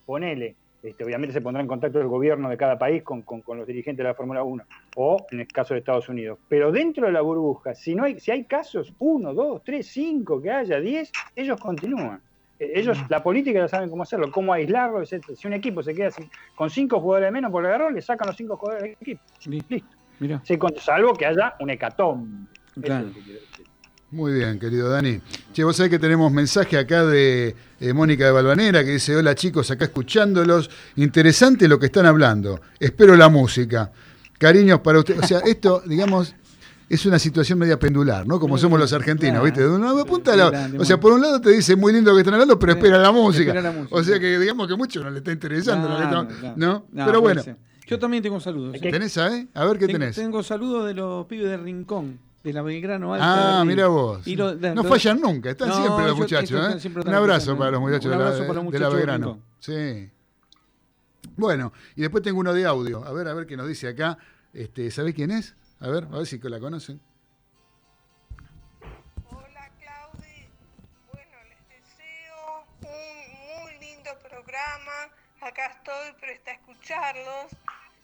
ponele. Este, obviamente se pondrá en contacto el gobierno de cada país con, con- con los dirigentes de la Fórmula 1, o en el caso de Estados Unidos. Pero dentro de la burbuja, si, no hay, si hay casos, uno, dos, tres, cinco, que haya diez, ellos continúan. Eh, Ellos, la política ya saben cómo hacerlo, cómo aislarlo, etc. Si un equipo se queda sin- con cinco jugadores de menos por el error, le sacan los cinco jugadores del equipo. Li- Listo. Con- salvo que haya un hecatón. Claro. Muy bien, querido Dani. Che, vos sabés que tenemos mensaje acá de eh, Mónica de Balvanera que dice: Hola chicos, acá escuchándolos. Interesante lo que están hablando. Espero la música. Cariños para ustedes. O sea, [laughs] esto, digamos. Es una situación media pendular, ¿no? Como somos los argentinos, Claro. ¿viste? De una punta a la O sea, por un lado te dice muy lindo lo que están hablando, pero espera la música. Espera la música. O sea que digamos que mucho no le está interesando claro. ¿no? No, Pero bueno, ser. Yo también tengo saludos. ¿eh? ¿tenés, eh? A ver qué Tengo- tenés. Tengo saludos de los pibes de Rincón, de la Belgrano Alta. Ah, mira vos. Y lo- de- no lo- fallan nunca, están No, siempre los muchachos. ¿eh? siempre Un abrazo para los muchachos, Un de, la, para los de la Belgrano. Sí. Bueno, y después tengo uno de audio. A ver, a ver qué nos dice acá. Este, ¿Sabés quién es? A ver, a ver si la conocen. Hola Claudi, bueno les deseo un muy lindo programa, acá estoy presta a escucharlos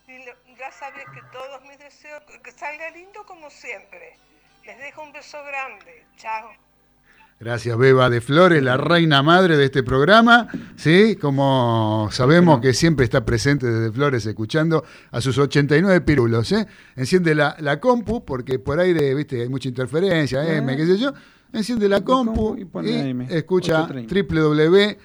y lo- ya sabes que todos mis deseos que salga lindo como siempre. Les dejo un beso grande, chao. Gracias, Beba de Flores, la reina madre de este programa. Sí, como sabemos que siempre está presente desde Flores escuchando a sus 89 pirulos. ¿eh? Enciende la, la compu, porque por aire viste, hay mucha interferencia, Ah. M, qué sé yo. Enciende la compu y escucha 830.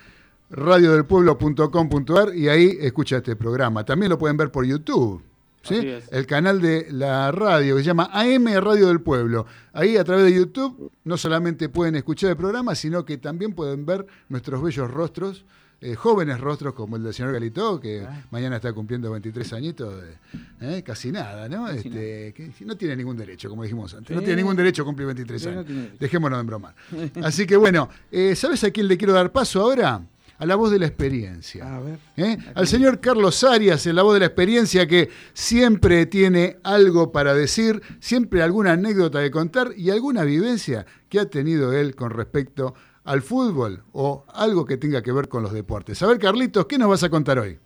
www.radiodelpueblo.com.ar y ahí escucha este programa. También lo pueden ver por YouTube. El canal de la radio que se llama AM Radio del Pueblo. Ahí a través de YouTube no solamente pueden escuchar el programa, sino que también pueden ver nuestros bellos rostros, eh, jóvenes rostros como el del señor Galito, que Ah. mañana está cumpliendo 23 añitos, de- eh, casi nada, ¿no? Casi Este, que no tiene ningún derecho, como dijimos antes. No tiene ningún derecho a cumplir 23 Sí, no años. derecho. Dejémonos de embromar. [laughs] Así que bueno, eh, ¿sabes a quién le quiero dar paso ahora? A la voz de la experiencia. A ver. ¿Eh? Al señor Carlos Arias, en la voz de la experiencia, que siempre tiene algo para decir, siempre alguna anécdota de contar y alguna vivencia que ha tenido él con respecto al fútbol o algo que tenga que ver con los deportes. A ver, Carlitos, ¿qué nos vas a contar hoy?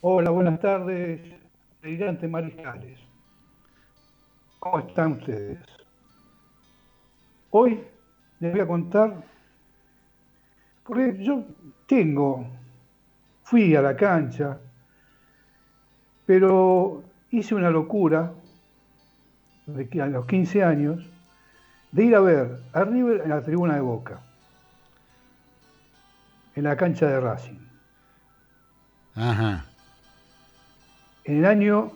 Hola, buenas tardes, brillantes mariscales. ¿Cómo están ustedes? Hoy les voy a contar, porque yo tengo, fui a la cancha, pero hice una locura de que a los 15 años de ir a ver a River en la tribuna de Boca, en la cancha de Racing. Ajá. en el año,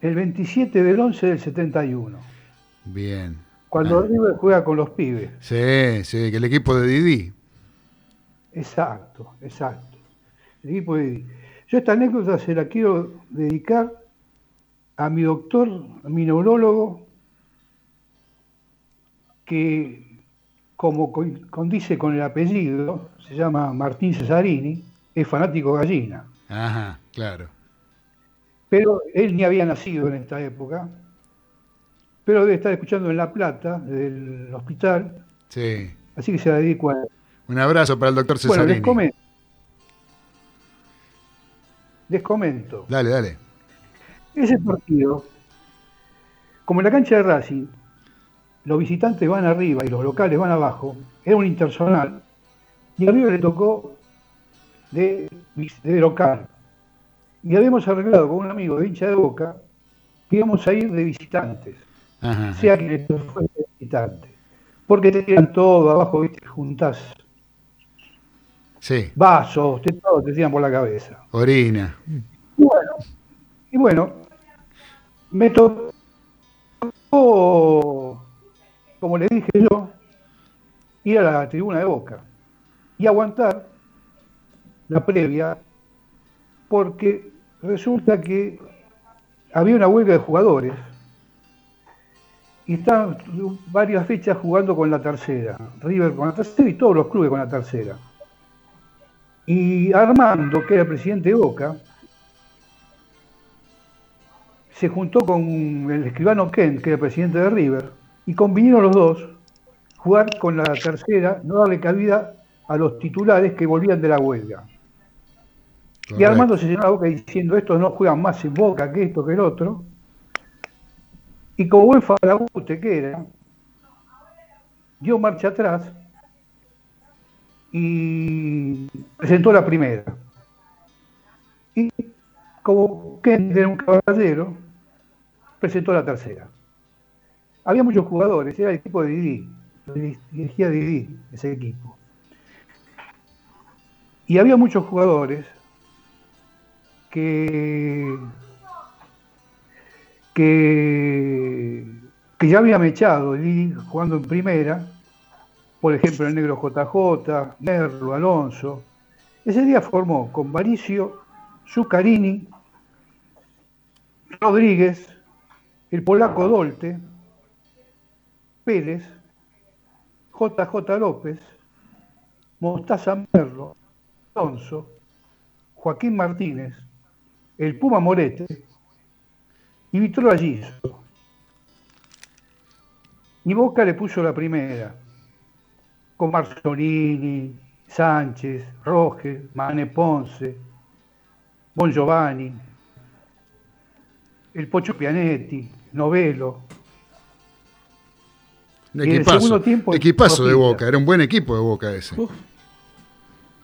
el 27 del 11 del 71, Bien. cuando Ah. River juega con los pibes. Sí, sí, que el equipo de Didi. Exacto, exacto. El equipo de... Yo esta anécdota se la quiero dedicar a mi doctor, a mi neurólogo, que, como con- condice con el apellido, se llama Martín Cesarini, es fanático gallina. Ajá, claro. Pero él ni había nacido en esta época, pero debe estar escuchando en La Plata, del hospital, Sí. así que se la dedico a él. Un abrazo para el doctor Bueno, Cesarini. les comento. Les comento. Dale, dale. Ese partido, como en la cancha de Racing, los visitantes van arriba y los locales van abajo, era un intersonal, y arriba le tocó de, de local. Y habíamos arreglado con un amigo de hincha de boca que íbamos a ir de visitantes, Ajá. sea que le fuese de visitante. Porque te tiran todo abajo, viste, juntás Sí, vasos, te, todo te tiran por la cabeza. orina. Y bueno, y bueno, me tocó, como le dije yo, ir a la tribuna de Boca y aguantar la previa, porque resulta que había una huelga de jugadores y estaban varias fechas jugando con la tercera, River con la tercera y todos los clubes con la tercera. Y Armando, que era presidente de Boca, se juntó con el escribano Kent, que era presidente de River, y convinieron los dos jugar con la tercera, no darle cabida a los titulares que volvían de la huelga. Y. Armando se llenó la boca diciendo, estos no juegan más en Boca que esto que el otro. Y como buen farabute que era, dio marcha atrás y presentó la primera. Y como Kent era un caballero, presentó la tercera. Había muchos jugadores, era el equipo de Didi, dirigía Didi, ese equipo. Y había muchos jugadores que, que, que ya habían echado Didi jugando en primera, por ejemplo el negro JJ, Merlo, Alonso. Ese día formó con Varicio, Zuccarini, Rodríguez, el polaco Dolte, Pérez, JJ López, Mostaza Merlo, Alonso, Joaquín Martínez, el Puma Morete y Víctor Allizo. Y Boca le puso la primera, con Marzolini, Sánchez, Roger, Mane Ponce, Bon Giovanni, el Pocho Pianetti, Novelo. Un Y en el equipazo, segundo tiempo, equipazo de. Boca, era un buen equipo de Boca ese. Uf.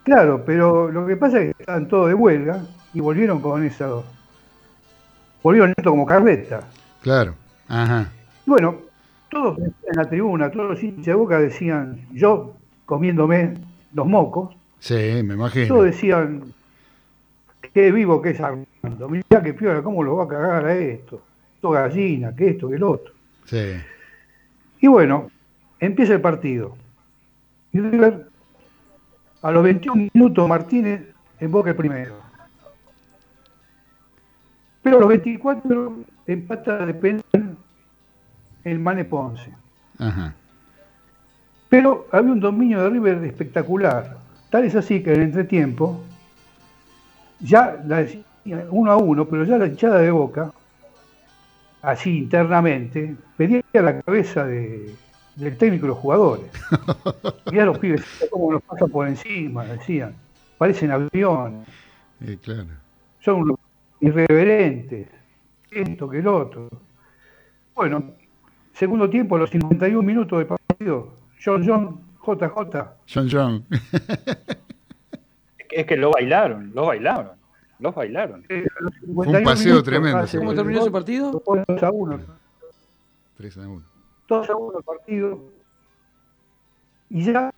Claro, pero lo que pasa es que estaban todos de huelga y volvieron con eso. Volvieron esto como carreta. Claro. Ajá. Y bueno, todos en la tribuna, todos los hinchas de boca decían, yo comiéndome los mocos, Sí, me imagino. todos decían, qué vivo que es Armando, mirá que piola, cómo lo va a cagar a esto, esto gallina, que esto, que el otro. Sí. Y bueno, empieza el partido. Y River, a los 21 minutos, Martínez emboca el primero. Pero a los 24 empata de penal el Mane Ponce. Ajá. Pero había un dominio de River espectacular. Tal es así que en el entretiempo, ya la decía uno a uno, pero ya la hinchada de boca, así internamente, pedía la cabeza de- del técnico y los jugadores. [laughs] Mirá los pibes, cómo nos pasan por encima, decían. Parecen aviones, Eh, claro. son unos irreverentes, esto que el otro. Bueno, segundo tiempo, a los 51 minutos del partido, John John, JJ, John John. Es que lo bailaron, lo bailaron, los bailaron. eh, a los un 51 paseo minutos tremendo, hace ¿Cómo el terminó ese partido? lo pone 2 a 1. 3 a 1. 2 a 1 el partido. Y ya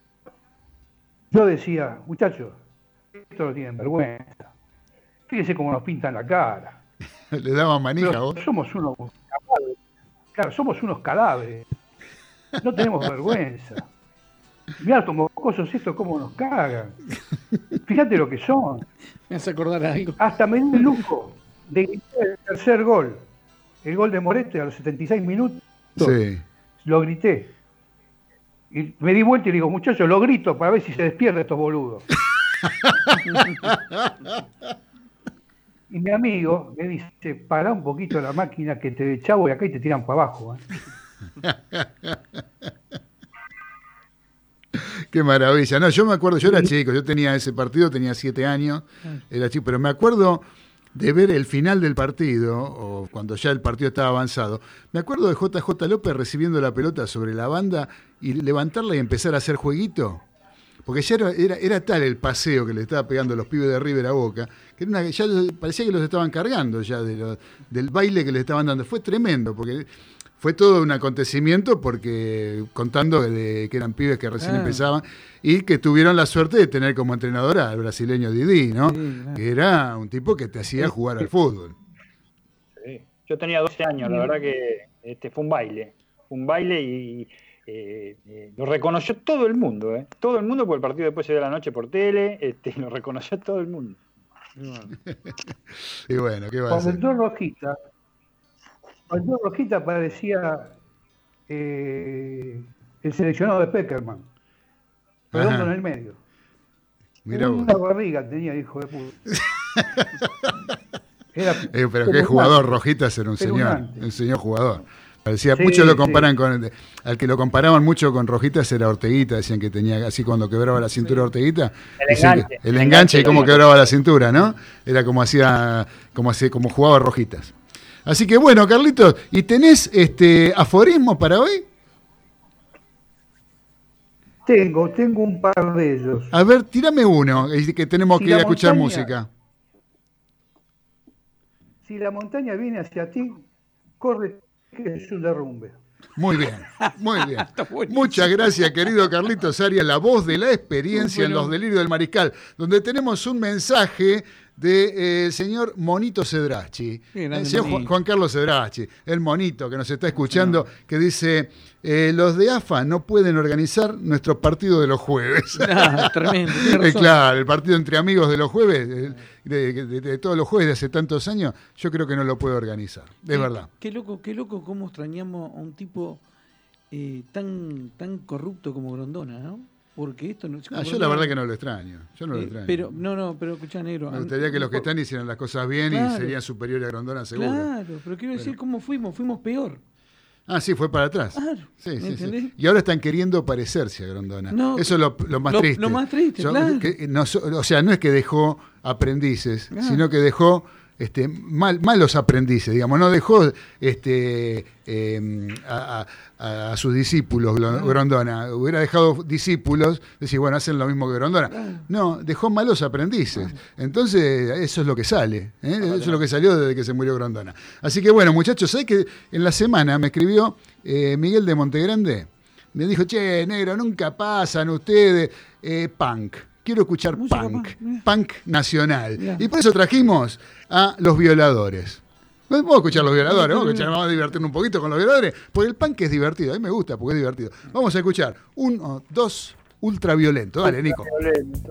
yo decía, muchachos, esto no tienen vergüenza. Fíjense cómo nos pintan la cara. [laughs] Le daban manija Pero vos. somos unos. Claro, somos unos cadáveres. No tenemos vergüenza. Mirá estos mocosos estos cómo nos cagan. Fíjate lo que son. Me hace acordar algo. Hasta me dio el lujo de gritar el tercer gol. El gol de Morete a los 76 minutos. Sí. Lo grité. Y me di vuelta y le digo, muchachos, lo grito para ver si se despierta estos boludos. [laughs] y mi amigo me dice, para un poquito la máquina que te chavo y acá y te tiran para abajo. ¿eh?". [laughs] Qué maravilla. No, yo me acuerdo, yo era chico, yo tenía ese partido, tenía siete años, era chico, pero me acuerdo de ver el final del partido, o cuando ya el partido estaba avanzado, me acuerdo de JJ López recibiendo la pelota sobre la banda y levantarla y empezar a hacer jueguito. Porque ya era, era, era tal el paseo que le estaba pegando a los pibes de River a Boca, que era una- ya parecía que los estaban cargando ya de lo- del baile que le estaban dando. Fue tremendo, porque fue todo un acontecimiento, porque contando de que eran pibes que recién Ah. empezaban y que tuvieron la suerte de tener como entrenador al brasileño Didi, ¿no? Sí, claro. Que era un tipo que te hacía jugar al fútbol. Sí. Yo tenía 12 años, la verdad que este, fue un baile. Fue un baile y eh, eh, lo reconoció todo el mundo. ¿eh? Todo el mundo, porque el partido después se dio a la noche por tele, este, [laughs] lo reconoció todo el mundo. [laughs] Y bueno, ¿qué va a Cuando hacer? entró Rojita, cuando entró Rojita parecía eh, el seleccionado de Peckerman. Redondo en el medio. Vos. Una barriga tenía, hijo de puta. [laughs] Era Eh, pero qué jugador, arte. Rojitas era un señor, un señor jugador. Parecía, Sí, muchos lo sí. comparan con, al que lo comparaban mucho con Rojitas era Orteguita, decían que tenía así cuando quebraba la cintura Orteguita, El enganche, el enganche y cómo quebraba la cintura, ¿no? Era como hacía, como hacía, como jugaba Rojitas. Así que bueno, Carlitos, ¿y tenés este aforismo para hoy? Tengo, tengo un par de ellos. A ver, tírame uno, que tenemos Si que ir a escuchar montaña- música. Si la montaña viene hacia ti, corre que es un derrumbe. Muy bien, muy bien. [laughs] Muchas gracias, querido Carlitos Arias, la voz de la experiencia en los delirios del mariscal, donde tenemos un mensaje del señor Monito Cedrachi, el señor Juan, Carlos Cedrachi, el monito que nos está escuchando, que dice, eh, los de AFA no pueden organizar nuestro partido de los jueves. [laughs] Ah, tremendo, [laughs] Eh, claro, el partido entre amigos de los jueves, eh, de, de- de todos los jueves de hace tantos años, yo creo que no lo puede organizar, de verdad. Qué loco, qué loco cómo extrañamos a un tipo eh, tan, tan corrupto como Grondona, ¿no? Porque esto no. Ah, yo la verdad que no lo extraño, yo no lo extraño. pero, no, no, pero escuchá, negro. Me gustaría que los que están hicieran las cosas bien y serían superiores a Grondona seguro. Claro, pero quiero decir cómo fuimos, fuimos peor. Ah, sí, fue para atrás. Claro, Sí, ¿me sí? Y ahora están queriendo parecerse a Grondona. No, Eso es lo, lo más lo- triste. lo más triste, claro. que no o sea, no es que dejó aprendices, Claro. sino que dejó este, mal, malos aprendices, digamos. No dejó este, eh, a, a- a sus discípulos Grondona. Hubiera dejado discípulos, decir, bueno, hacen lo mismo que Grondona. No, dejó malos aprendices. Entonces, eso es lo que sale. ¿eh? Eso es lo que salió desde que se murió Grondona. Así que, bueno, muchachos, ¿sabes que en la semana me escribió eh, Miguel de Montegrande? Me dijo, che, negro, nunca pasan ustedes eh, punk. Quiero escuchar Música punk, punk, nacional. Mirá. Y por eso trajimos a los violadores. Vamos a escuchar los violadores, vamos a, escuchar, vamos a divertirnos un poquito con los violadores, porque el punk es divertido, a mí me gusta porque es divertido. Vamos a escuchar uno, dos, ultraviolento. Dale, Nico. Violento.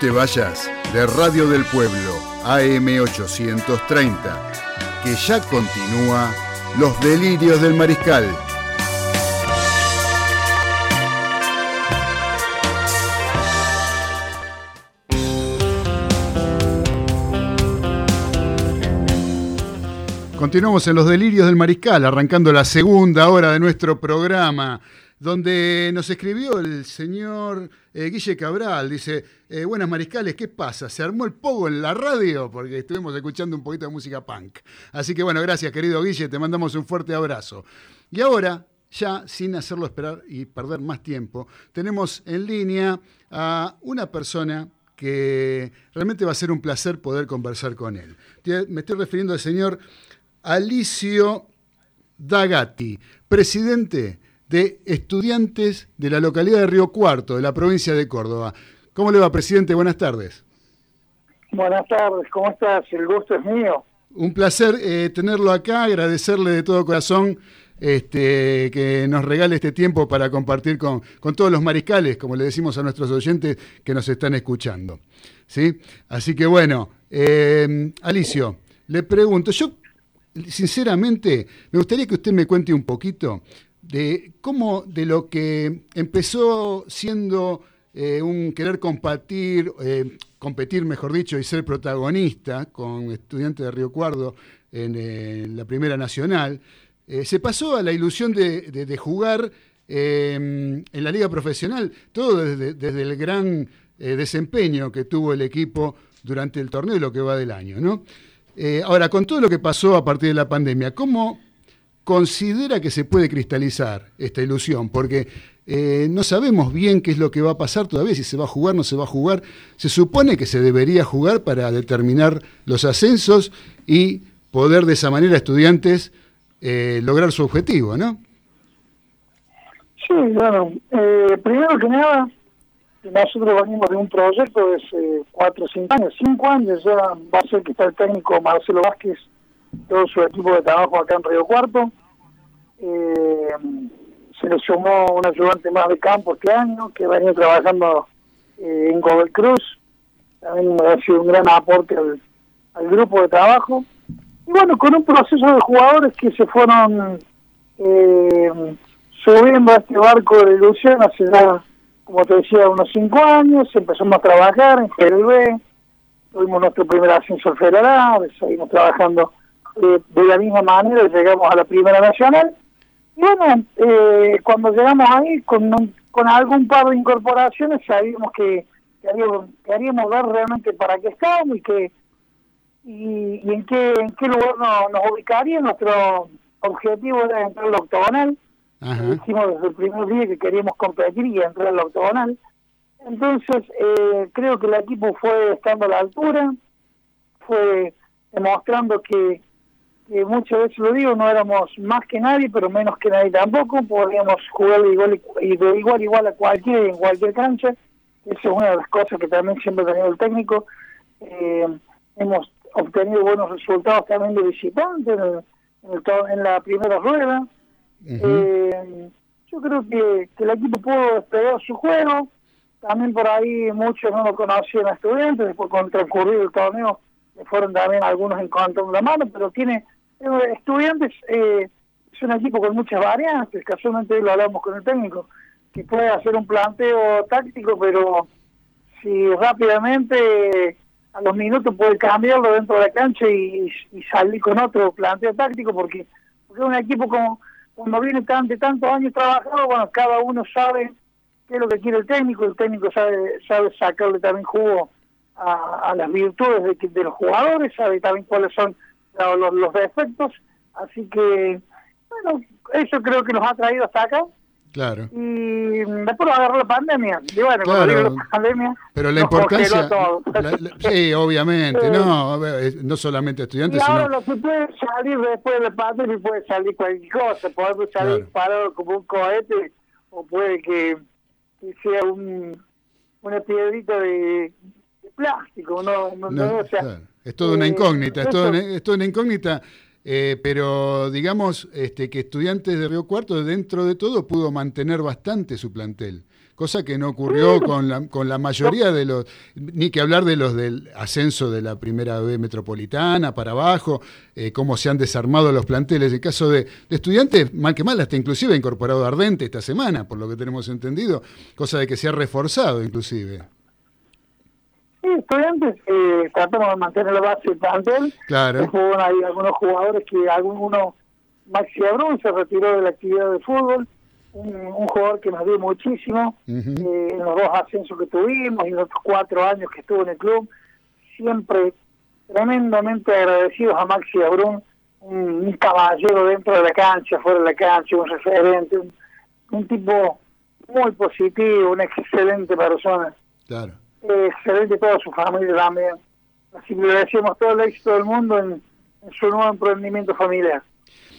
Te vayas de Radio del Pueblo, AM830, que ya continúa Los Delirios del Mariscal. Continuamos en Los Delirios del Mariscal, arrancando la segunda hora de nuestro programa donde nos escribió el señor eh, Guille Cabral. Dice, eh, buenas mariscales, ¿qué pasa? ¿Se armó el pogo en la radio? Porque estuvimos escuchando un poquito de música punk. Así que bueno, gracias querido Guille, te mandamos un fuerte abrazo. Y ahora, ya sin hacerlo esperar y perder más tiempo, tenemos en línea a una persona que realmente va a ser un placer poder conversar con él. Me estoy refiriendo al señor Alicio Dagati, presidente de estudiantes de la localidad de Río Cuarto, de la provincia de Córdoba. ¿Cómo le va, presidente? Buenas tardes. Buenas tardes, ¿cómo estás? El gusto es mío. Un placer eh, tenerlo acá, agradecerle de todo corazón este, que nos regale este tiempo para compartir con, todos los mariscales, como le decimos a nuestros oyentes que nos están escuchando. ¿sí? Así que bueno, eh, Alicio, le pregunto, yo sinceramente me gustaría que usted me cuente un poquito de cómo de lo que empezó siendo eh, un querer compartir, eh, competir, mejor dicho, y ser protagonista con estudiantes de Río Cuardo en, la Primera Nacional, eh, se pasó a la ilusión de, jugar en la liga profesional, todo desde, desde el gran desempeño que tuvo el equipo durante el torneo y lo que va del año. ¿no? ahora, con todo lo que pasó a partir de la pandemia, ¿cómo considera que se puede cristalizar esta ilusión, porque eh, no sabemos bien qué es lo que va a pasar todavía, si se va a jugar, no se va a jugar. Se supone que se debería jugar para determinar los ascensos y poder de esa manera estudiantes eh, lograr su objetivo, ¿no? Sí, bueno, eh, primero que nada, nosotros venimos de un proyecto de hace cuatro o cinco años, cinco años ya va a ser que está el técnico Marcelo Vázquez todo su equipo de trabajo acá en Río Cuarto. Eh, se le sumó un ayudante más de campo este año, que venía trabajando eh, en Gobel Cruz. También ha sido un gran aporte al, grupo de trabajo. Y bueno, con un proceso de jugadores que se fueron eh, subiendo a este barco de ilusión hace ya, como te decía, unos cinco años. Empezamos a trabajar en GLB, tuvimos nuestro primer ascenso al federal, seguimos trabajando de la misma manera llegamos a la Primera Nacional. Y bueno, eh, cuando llegamos ahí, con, con algún par de incorporaciones, sabíamos que, queríamos, ver realmente para qué estábamos y que y, en qué en qué lugar nos, ubicaría. Nuestro objetivo era entrar al octogonal. Dijimos desde el primer día que queríamos competir y entrar al octogonal. Entonces, eh, creo que el equipo fue estando a la altura, fue demostrando que, que muchas veces lo digo, no éramos más que nadie, pero menos que nadie tampoco, podríamos jugar de igual, de igual igual a cualquier en cualquier cancha, esa es una de las cosas que también siempre ha tenido el técnico, eh, hemos obtenido buenos resultados también de visitantes en, en, la primera rueda, eh, yo creo que, que el equipo pudo despegar su juego, también por ahí muchos no lo conocían a estudiantes, después con transcurrido el torneo fueron también algunos encontrando la mano, pero tiene estudiantes eh, es un equipo con muchas variantes, casualmente lo hablamos con el técnico, que puede hacer un planteo táctico, pero si rápidamente a los minutos puede cambiarlo dentro de la cancha y, salir con otro planteo táctico, porque, porque es un equipo como cuando viene tan, de tantos años trabajando, bueno, cada uno sabe qué es lo que quiere el técnico, el técnico sabe, sabe sacarle también jugo a, las virtudes de, de los jugadores, sabe también cuáles son los, los defectos, así que, bueno, eso creo que nos ha traído hasta acá. Claro. Y después agarró la pandemia. Y bueno, claro, la pandemia, pero la importancia. sí, obviamente, [laughs] no, no solamente estudiantes. Y ahora lo que puede salir después de la pandemia puede salir cualquier cosa. Puede salir disparado como un cohete, o puede que, sea un, una piedrita de, plástico. No, no, no, o sea, es toda una incógnita, es toda una, incógnita, eh, pero digamos este, que Estudiantes de Río Cuarto, dentro de todo, pudo mantener bastante su plantel. cosa que no ocurrió con la, con la mayoría de los, ni que hablar de los del ascenso de la primera B metropolitana para abajo, eh, cómo se han desarmado los planteles. El caso de, de, estudiantes, mal que mal, hasta inclusive ha incorporado Ardente esta semana, por lo que tenemos entendido, cosa de que se ha reforzado inclusive. Sí, estudiantes, eh, tratamos de mantener la base del plantel. Claro. hay algunos jugadores que algunos, Maxi Abrón se retiró de la actividad de fútbol, un, jugador que nos dio muchísimo eh, en los dos ascensos que tuvimos y en los cuatro años que estuvo en el club. Siempre tremendamente agradecidos a Maxi Abrón, un, caballero dentro de la cancha, fuera de la cancha, un referente, un, tipo muy positivo, una excelente persona. Claro. Eh, excelente toda su familia también. Así que le decimos todo el éxito del mundo en su nuevo emprendimiento familiar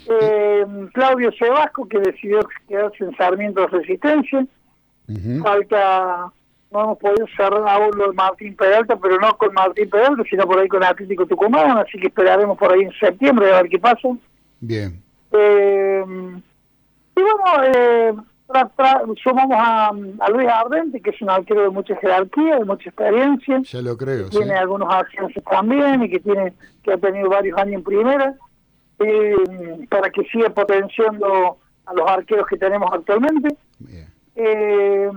eh, Claudio Sebasco, que decidió quedarse en Sarmiento de Resistencia. Falta, no hemos podido cerrar aún lo de Martín Peralta, pero no con Martín Peralta, sino por ahí con Atlético Tucumán, así que esperaremos por ahí en septiembre a ver qué pasa. Bien. Eh, y bueno, eh, sumamos a, Luis Ardente, que es un arquero de mucha jerarquía, de mucha experiencia. Ya lo creo. Tiene algunos ascensos también y que tiene que ha tenido varios años en primera eh, para que siga potenciando a los arqueros que tenemos actualmente. Eh,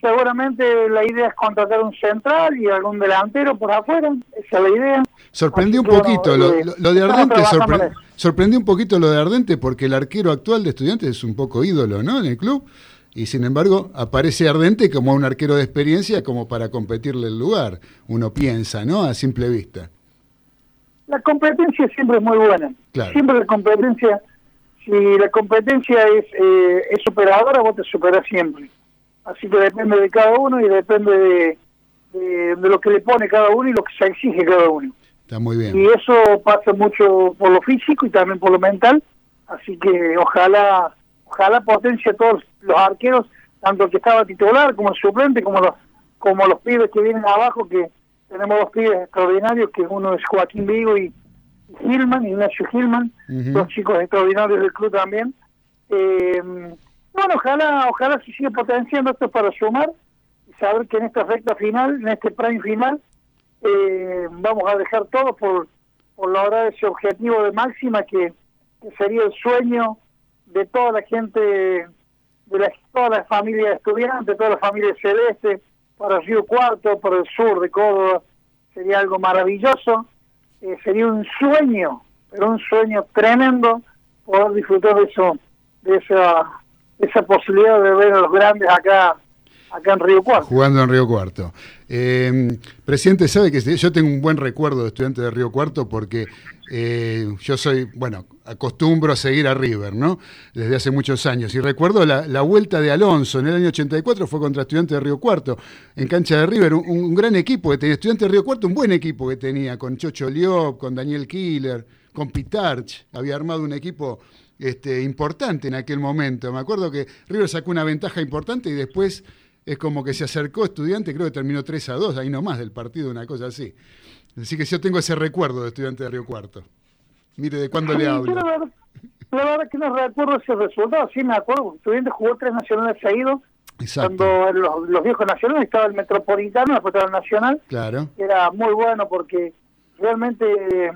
seguramente la idea es contratar un central y algún delantero por afuera, esa es la idea. Sorprendió un poquito lo, eh, de Ardente, sorprendió un poquito lo de Ardente porque el arquero actual de estudiantes es un poco ídolo, ¿no? En el club. Y sin embargo, aparece Ardente como un arquero de experiencia como para competirle el lugar. Uno piensa, ¿no? A simple vista la competencia siempre es muy buena. Siempre la competencia, si la competencia es, eh, es superadora, vos te superas siempre. Así que depende de cada uno y depende de, de, lo que le pone cada uno y lo que se exige cada uno. Está muy bien. Y eso pasa mucho por lo físico y también por lo mental. Así que ojalá ojalá potencie a todos los arqueros, tanto el que estaba titular como el suplente, como los, como los pibes que vienen abajo, que tenemos dos pibes extraordinarios, que uno es Joaquín Vigo y Gilman, Ignacio Gilman, dos chicos extraordinarios del club también. Eh, bueno, ojalá, ojalá se siga potenciando esto para sumar y saber que en esta recta final, en este prime final, eh, vamos a dejar todo por, por lograr ese objetivo de máxima que, sería el sueño de toda la gente, de la, toda la familia de estudiantes, toda la familia celeste, para Río Cuarto, para el sur de Córdoba, sería algo maravilloso, eh, sería un sueño, pero un sueño tremendo poder disfrutar de eso, de esa, esa posibilidad de ver a los grandes acá acá en Río Cuarto. Jugando en Río Cuarto. Eh, presidente, sabe que yo tengo un buen recuerdo de estudiante de Río Cuarto porque eh, yo soy, bueno, acostumbro a seguir a River, ¿no? Desde hace muchos años. Y recuerdo la, vuelta de Alonso en el año 84 fue contra Estudiantes de Río Cuarto, en cancha de River, un, gran equipo que tenía. Estudiantes de Río Cuarto, un buen equipo que tenía, con Chocho Liop, con Daniel Killer, con Pitarch. Había armado un equipo este, importante en aquel momento. Me acuerdo que River sacó una ventaja importante y después es como que se acercó estudiante, creo que terminó 3 a 2, ahí nomás del partido, una cosa así. Así que yo tengo ese recuerdo de estudiante de Río Cuarto. Mire, ¿de cuándo le hablo? La verdad, que no recuerdo ese resultado, sí me acuerdo. Estudiante jugó tres nacionales seguidos. Cuando los, viejos nacionales estaba el Metropolitano, después estaba el Nacional. Claro. Era muy bueno porque realmente eh,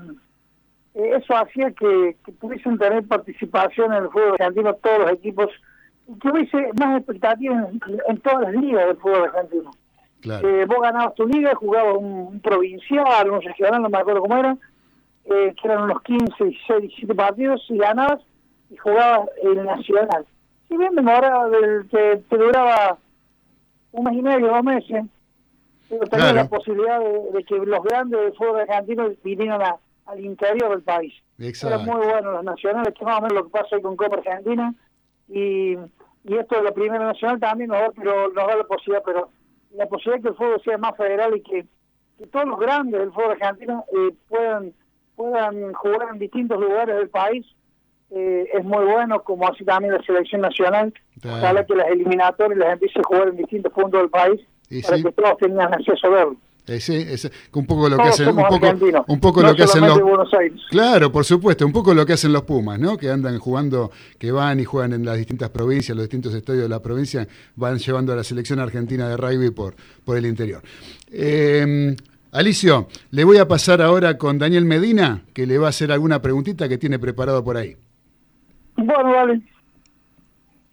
eso hacía que, que, pudiesen tener participación en el fútbol argentino todos los equipos y que hubiese más expectativas en, todas las ligas del fútbol argentino. Eh, vos ganabas tu liga, jugabas un, provincial, un regional, no me acuerdo cómo era, eh, que eran unos 15, 16, 17 partidos, y ganabas y jugabas el nacional. Si bien demoraba, del, que te duraba un mes y medio, dos meses, pero tenías la posibilidad de, que los grandes del fútbol argentino vinieran al interior del país. Exacto. Eran muy buenos los nacionales, que más o menos lo que pasa ahí con Copa Argentina, y, y esto de la Primera Nacional también nos da, pero, nos da la posibilidad, pero la posibilidad de que el fútbol sea más federal y que, todos los grandes del fútbol argentino eh, puedan, puedan jugar en distintos lugares del país eh, es muy bueno, como así también la selección nacional. Ojalá que las eliminatorias las empiece a jugar en distintos puntos del país para que todos tengan acceso a verlo. Eh, sí, es un poco lo que Todos hacen, un poco, un poco no lo que hacen los, solamente Buenos Aires. Claro, por supuesto, un poco lo que hacen los Pumas, ¿no? Que andan jugando, que van y juegan en las distintas provincias, los distintos estadios de la provincia, van llevando a la selección argentina de rugby por, por el interior. Eh, Alicio, le voy a pasar ahora con Daniel Medina, que le va a hacer alguna preguntita que tiene preparado por ahí. Bueno, vale.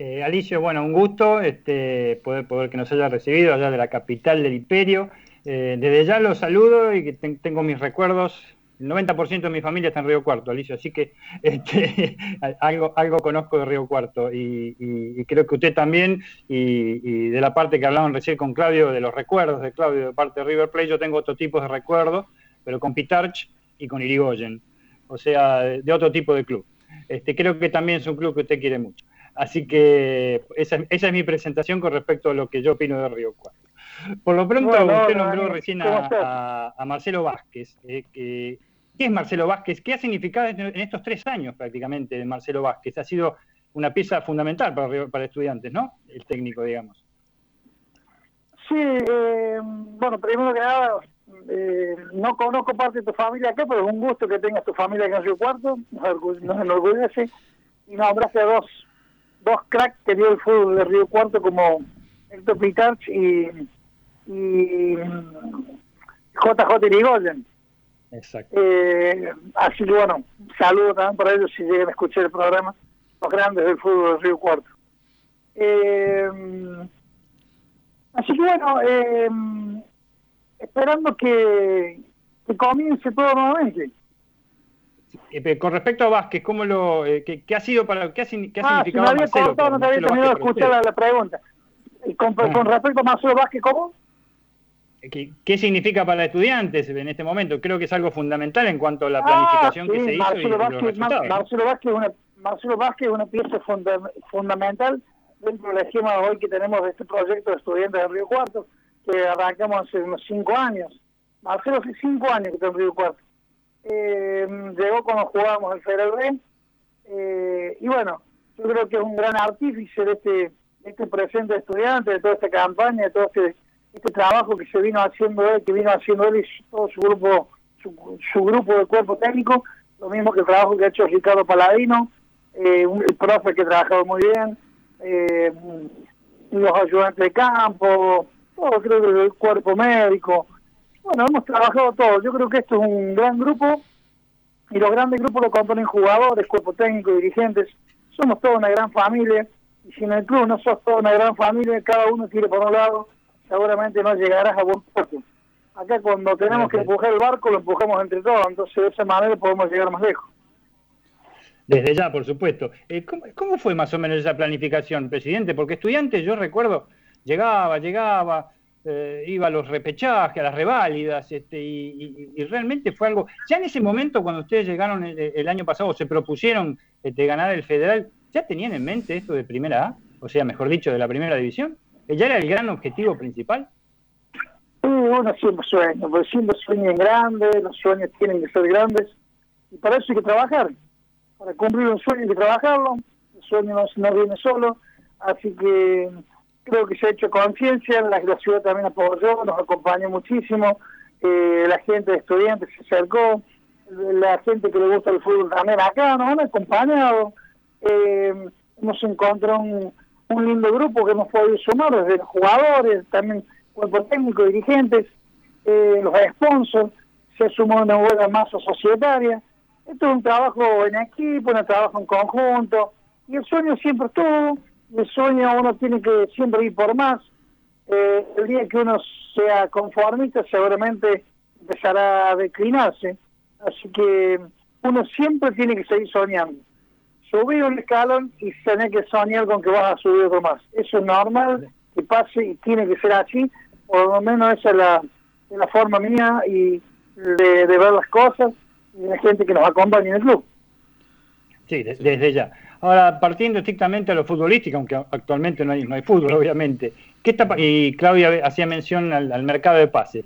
Eh, Alicio, bueno, un gusto este, poder, poder que nos haya recibido allá de la capital del imperio. Eh, desde ya los saludo y que ten- tengo mis recuerdos. El 90% de mi familia está en Río Cuarto, Alicio, así que [laughs] este, algo, algo conozco de Río Cuarto y, creo que usted también, y, de la parte que hablaban recién con Claudio, de los recuerdos de Claudio de parte de River Plate, yo tengo otro tipo de recuerdos, pero con Pitarch y con Irigoyen, o sea, de otro tipo de club. Este, creo que también es un club que usted quiere mucho. Así que esa, esa es mi presentación con respecto a lo que yo opino de Río Cuarto. Por lo pronto, Bueno, usted nombró recién ¿Cómo a, estás? a- a Marcelo Vázquez. eh, que- ¿Qué es Marcelo Vázquez? ¿Qué ha significado en estos tres años prácticamente de Marcelo Vázquez? Ha sido una pieza fundamental para, para estudiantes, ¿no? El técnico, digamos. Sí, eh, bueno, primero que nada, eh, no conozco parte de tu familia acá, pero es un gusto que tengas tu familia acá en Río Cuarto, nos, orgu- nos enorgullece. Y nombraste a dos, dos cracks que dio el fútbol de Río Cuarto como Héctor Pitarch y, y JJ Irigoyen. Exacto. Eh, así que bueno, saludo también para ellos si llegan a escuchar el programa, los grandes del fútbol de Río Cuarto. Eh, así que bueno, eh, esperando que, que comience todo nuevamente. Eh, con respecto a Vázquez, ¿cómo lo, eh, qué, qué ha sido para, qué ha, qué ha Ah, si me significado había Marcelo cortado, no había terminado de escuchar la, la pregunta. Y con, Ah. con respecto a Marcelo Vázquez, ¿cómo? ¿Qué, qué significa para estudiantes en este momento? Creo que es algo fundamental en cuanto a la Ah, planificación que se hizo y, y los Vázquez, Mar-. Marcelo Vázquez es una, Marcelo Vázquez es una pieza funda- fundamental dentro del esquema hoy que tenemos de este proyecto de estudiantes de Río Cuarto, que arrancamos hace unos cinco años. Marcelo hace cinco años que está en Río Cuarto. Eh, llegó cuando jugábamos el Federal B, eh, y bueno, yo creo que es un gran artífice de este, de este presente de estudiantes, de toda esta campaña, de todo este, este trabajo que se vino haciendo él, que vino haciendo él y todo su grupo, su, su grupo de cuerpo técnico, lo mismo que el trabajo que ha hecho Ricardo Paladino, eh, el profe que ha trabajado muy bien, eh, los ayudantes de campo, todo creo que el cuerpo médico. Bueno, hemos trabajado todo. Yo creo que esto es un gran grupo y los grandes grupos lo componen jugadores, cuerpo técnico, dirigentes. Somos toda una gran familia y si en el club no sos toda una gran familia, cada uno quiere por un lado, seguramente no llegarás a buen puerto. Acá cuando tenemos que empujar el barco, lo empujamos entre todos, entonces de esa manera podemos llegar más lejos. Desde ya, por supuesto. Eh, ¿cómo, cómo fue más o menos esa planificación, presidente? Porque estudiantes, yo recuerdo, llegaba, llegaba, eh, iba a los repechajes, a las reválidas, este, y, y- y realmente fue algo. Ya en ese momento, cuando ustedes llegaron el, el año pasado, se propusieron este, ganar el federal, ¿ya tenían en mente esto de primera A? O sea, mejor dicho, de la primera división. ¿Que ¿Ya era el gran objetivo principal? Sí, uno siempre sueña, porque siempre sueña en grande, los sueños tienen que ser grandes, y para eso hay que trabajar. Para cumplir un sueño hay que trabajarlo, el sueño no, no viene solo, así que creo que se ha hecho conciencia, la, la ciudad también apoyó, nos acompañó muchísimo, eh, la gente de estudiantes se acercó, la gente que le gusta el fútbol también acá nos han acompañado, eh, hemos encontrado un, un lindo grupo que hemos podido sumar, desde los jugadores, también cuerpo técnico, dirigentes, eh, los sponsors, se sumó una buena masa societaria. Esto es un trabajo en equipo, un trabajo en conjunto, y el sueño siempre estuvo, el sueño uno tiene que siempre ir por más. Eh, el día que uno sea conformista seguramente empezará a declinarse, así que uno siempre tiene que seguir soñando. Subir un escalón y tener que soñar con que vas a subir otro más. Eso es normal, que pase y tiene que ser así, por lo menos esa es la, la forma mía y de, de ver las cosas y la gente que nos acompaña en el club. Sí, de- desde ya. Ahora, partiendo estrictamente a lo futbolístico, aunque actualmente no hay, no hay fútbol, [laughs] obviamente. ¿Qué está, y Claudia hacía mención al, al mercado de pases.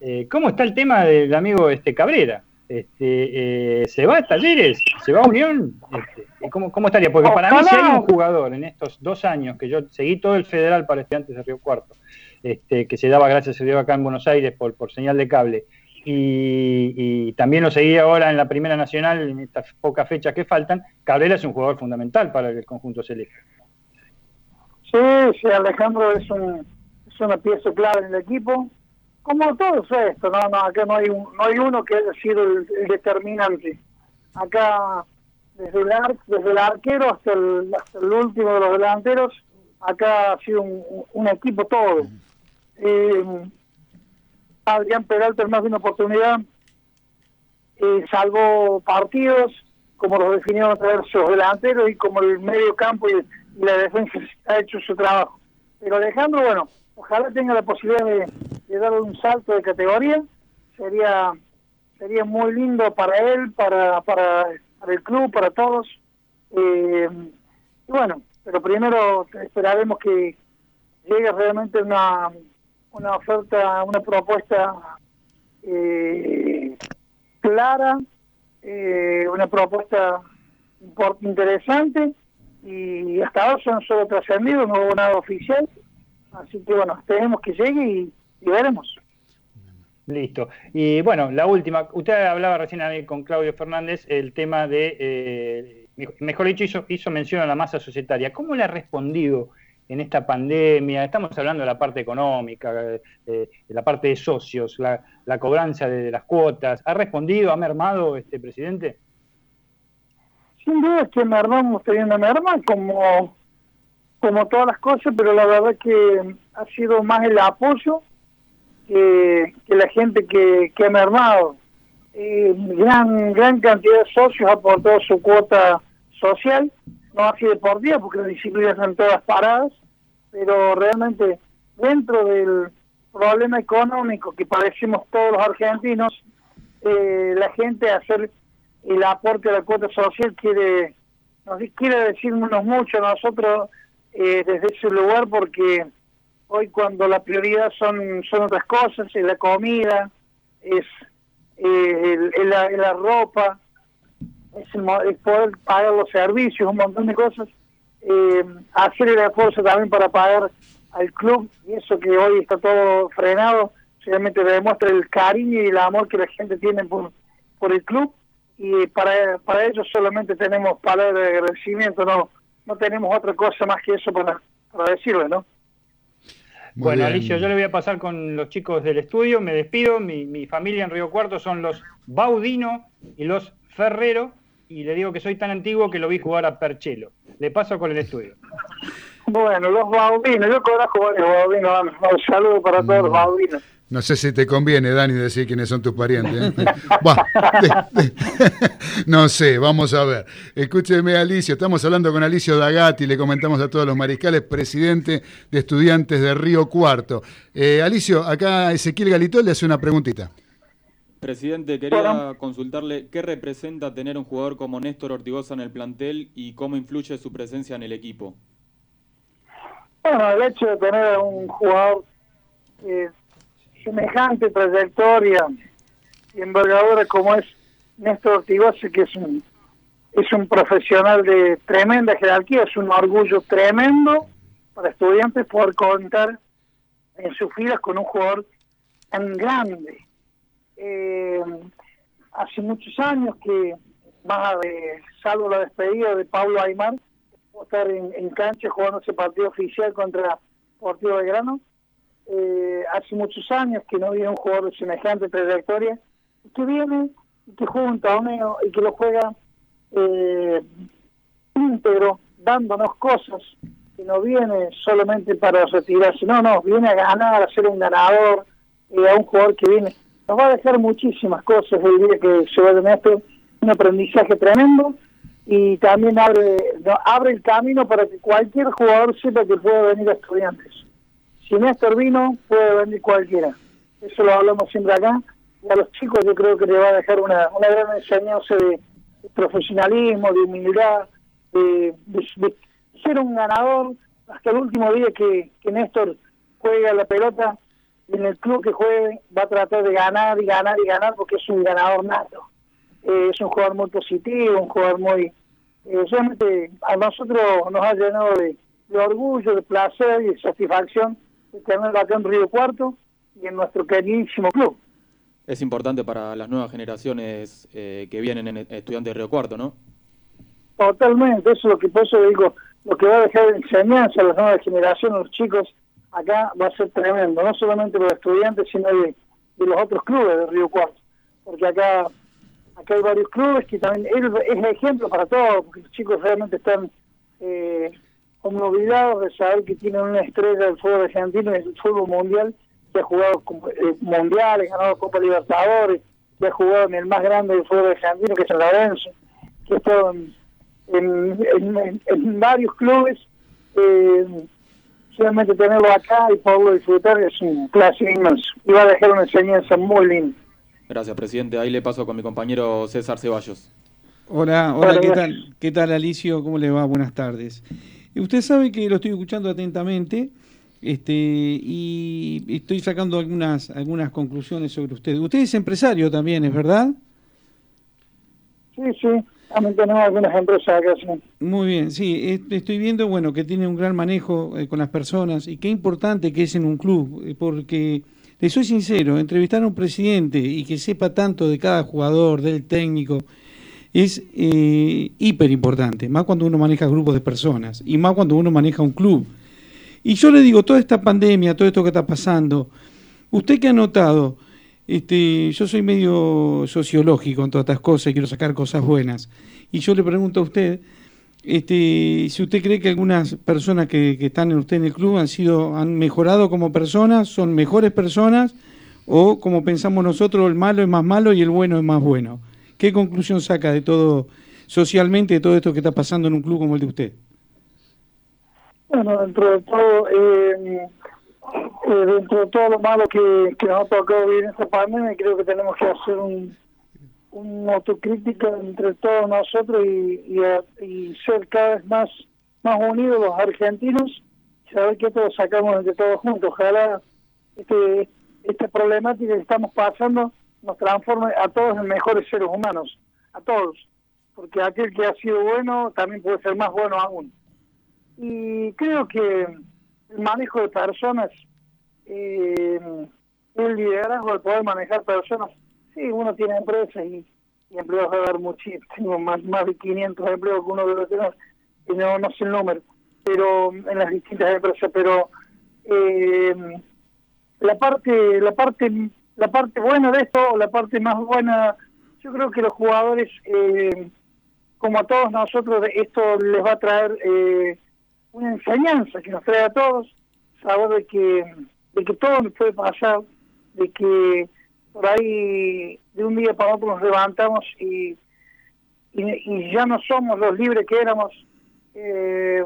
Eh, ¿Cómo está el tema del amigo este Cabrera? Este, eh, ¿Se va a Talleres? ¿Se va a Unión? Este, ¿cómo, ¿Cómo estaría? Porque para mí, si hay un jugador en estos dos años que yo seguí todo el federal para estudiantes de Río Cuarto, este, que se daba, gracias a Dios, acá en Buenos Aires por, por señal de cable. Y, y también lo seguí ahora en la Primera Nacional, en estas pocas fechas que faltan. Cabrera es un jugador fundamental para el conjunto celeste. Sí, sí, Alejandro es, un, es una pieza clave en el equipo. Como todos esto, no, no, acá no hay, un, no hay uno que haya sido el, determinante. Acá, desde el, ar, desde el arquero hasta el, hasta el último de los delanteros, acá ha sido un, equipo todo. Eh, Adrián Peralta en más de una oportunidad eh, salvó partidos, como los definieron a través sus delanteros y como el medio campo y la defensa ha hecho su trabajo. Pero Alejandro, bueno, ojalá tenga la posibilidad de, de darle un salto de categoría, sería sería muy lindo para él, para, para, para el club, para todos. Eh, y bueno, pero primero esperaremos que llegue realmente una, una oferta, una propuesta eh, clara, eh, una propuesta interesante y hasta ahora son solo trascendidos, no hubo nada oficial. Así que bueno, esperemos que llegue y, y veremos. Listo. Y bueno, la última. Usted hablaba recién con Claudio Fernández el tema de, eh, mejor dicho, hizo, hizo mención a la masa societaria. ¿Cómo le ha respondido en esta pandemia? Estamos hablando de la parte económica, eh, de la parte de socios, la, la cobranza de, de, las cuotas. ¿Ha respondido, ha mermado este presidente? Sin duda que mermamos teniendo merma, como, como todas las cosas, pero la verdad que ha sido más el apoyo que, que la gente que, que ha mermado. Eh, gran gran cantidad de socios ha aportado su cuota social, no así deportiva, porque las disciplinas están todas paradas, pero realmente dentro del problema económico que padecemos todos los argentinos, eh, la gente hacer el aporte a la cuota social quiere nos quiere decirnos mucho a nosotros eh, desde ese lugar porque hoy cuando la prioridad son son otras cosas es la comida es eh, la, la, ropa es, es, poder pagar los servicios un montón de cosas eh, hacer el esfuerzo también para pagar al club y eso que hoy está todo frenado realmente demuestra el cariño y el amor que la gente tiene por, por el club y para, para ellos solamente tenemos palabras de agradecimiento, no no tenemos otra cosa más que eso para, para decirle, ¿no? Muy bueno, bien. Alicio, yo le voy a pasar con los chicos del estudio, me despido, mi, mi familia en Río Cuarto son los Baudino y los Ferrero, y le digo que soy tan antiguo que lo vi jugar a Perchelo. Le paso con el estudio. Bueno, los Baudino, yo conozco varios Baudino, un saludo para todos los Baudino. No sé si te conviene, Dani, decir quiénes son tus parientes. ¿eh? [laughs] bah, de, de, [laughs] no sé, vamos a ver. Escúcheme, Alicio, estamos hablando con Alicio Dagati, le comentamos a todos los mariscales, presidente de estudiantes de Río Cuarto. Eh, Alicio, acá Ezequiel Galitol le hace una preguntita. Presidente, quería consultarle qué representa tener un jugador como Néstor Ortigosa en el plantel y cómo influye su presencia en el equipo. Bueno, el hecho de tener un jugador eh, semejante trayectoria y envergadura como es Néstor Ortigosa, que es un, es un profesional de tremenda jerarquía, es un orgullo tremendo para estudiantes poder contar en sus filas con un jugador tan grande. Eh, hace muchos años que, más de, salvo la despedida de Pablo Aymar, estar en, en cancha jugando ese partido oficial contra Deportivo Belgrano, eh, hace muchos años que no había un jugador de semejante trayectoria que viene y que juega un torneo y que lo juega eh, íntegro, dándonos cosas que no viene solamente para retirarse, no, no, viene a ganar, a ser un ganador, eh, a un jugador que viene, nos va a dejar muchísimas cosas el día que se va de Néstor, un aprendizaje tremendo y también abre, no, abre el camino para que cualquier jugador sepa que puede venir a estudiantes si Néstor vino, puede venir cualquiera. Eso lo hablamos siempre acá. Y a los chicos yo creo que le va a dejar una, una gran enseñanza de, profesionalismo, de humildad, de, de, ser un ganador hasta el último día que, que Néstor juega la pelota en el club que juegue va a tratar de ganar y ganar y ganar porque es un ganador nato. Eh, es un jugador muy positivo, un jugador muy... Eh, realmente a nosotros nos ha llenado de, de orgullo, de placer y de satisfacción tenerlo acá en Río Cuarto y en nuestro queridísimo club. Es importante para las nuevas generaciones eh, que vienen en estudiantes de Río Cuarto, ¿no? Totalmente, eso es lo que por eso digo, lo que va a dejar de enseñanza a las nuevas generaciones, los chicos, acá va a ser tremendo, no solamente para los estudiantes, sino de, de los otros clubes de Río Cuarto, porque acá acá hay varios clubes que también es, es ejemplo para todos, porque los chicos realmente están eh, como olvidados de saber que tienen una estrella del fútbol argentino y el fútbol mundial, que ha jugado eh, mundiales, ha ganado Copa Libertadores, que ha jugado en el más grande del fútbol argentino, que es el Lorenzo, que ha estado en, en, varios clubes. Eh, solamente tenerlo acá y poderlo disfrutar es un placer inmenso y va a dejar una enseñanza muy linda. Gracias, presidente. Ahí le paso con mi compañero César Ceballos. Hola, hola, ¿qué tal? ¿Qué tal, Alicio? ¿Cómo le va? Buenas tardes. Usted sabe que lo estoy escuchando atentamente este, y estoy sacando algunas, algunas conclusiones sobre usted. Usted es empresario también, ¿es verdad? Sí, sí. También tenemos algunas empresas. Muy bien, sí. Estoy viendo, bueno, que tiene un gran manejo eh, con las personas y qué importante que es en un club, eh, porque le soy sincero, entrevistar a un presidente y que sepa tanto de cada jugador, del técnico, es eh, hiper importante, más cuando uno maneja grupos de personas y más cuando uno maneja un club. Y yo le digo, toda esta pandemia, todo esto que está pasando, usted que ha notado, este, yo soy medio sociológico en todas estas cosas y quiero sacar cosas buenas, y yo le pregunto a usted, este, si usted cree que algunas personas que, están en usted en el club han sido, han mejorado como personas, son mejores personas, o como pensamos nosotros, el malo es más malo y el bueno es más bueno. ¿Qué conclusión saca de todo, socialmente, de todo esto que está pasando en un club como el de usted? Bueno, dentro de todo, eh, eh, dentro de todo lo malo que, nos ha tocado vivir en esta pandemia, creo que tenemos que hacer un, una autocrítica entre todos nosotros y, y, ser cada vez más más unidos los argentinos saber que todos sacamos entre todos juntos ojalá este esta problemática que estamos pasando nos transforme a todos en mejores seres humanos a todos porque aquel que ha sido bueno también puede ser más bueno aún. Y creo que el manejo de personas eh, el liderazgo el poder manejar personas Sí, uno tiene empresas y, empleos va a dar muchísimo, [laughs] más, más de 500 empleos que uno debe tener, y no, no sé el número, pero en las distintas empresas, pero eh, la parte, la parte, la parte buena de esto, la parte más buena, yo creo que los jugadores, eh, como a todos nosotros, esto les va a traer eh, una enseñanza que nos trae a todos, saber de que, de que todo nos puede pasar, de que por ahí de un día para otro nos levantamos y, y, ya no somos los libres que éramos. Eh,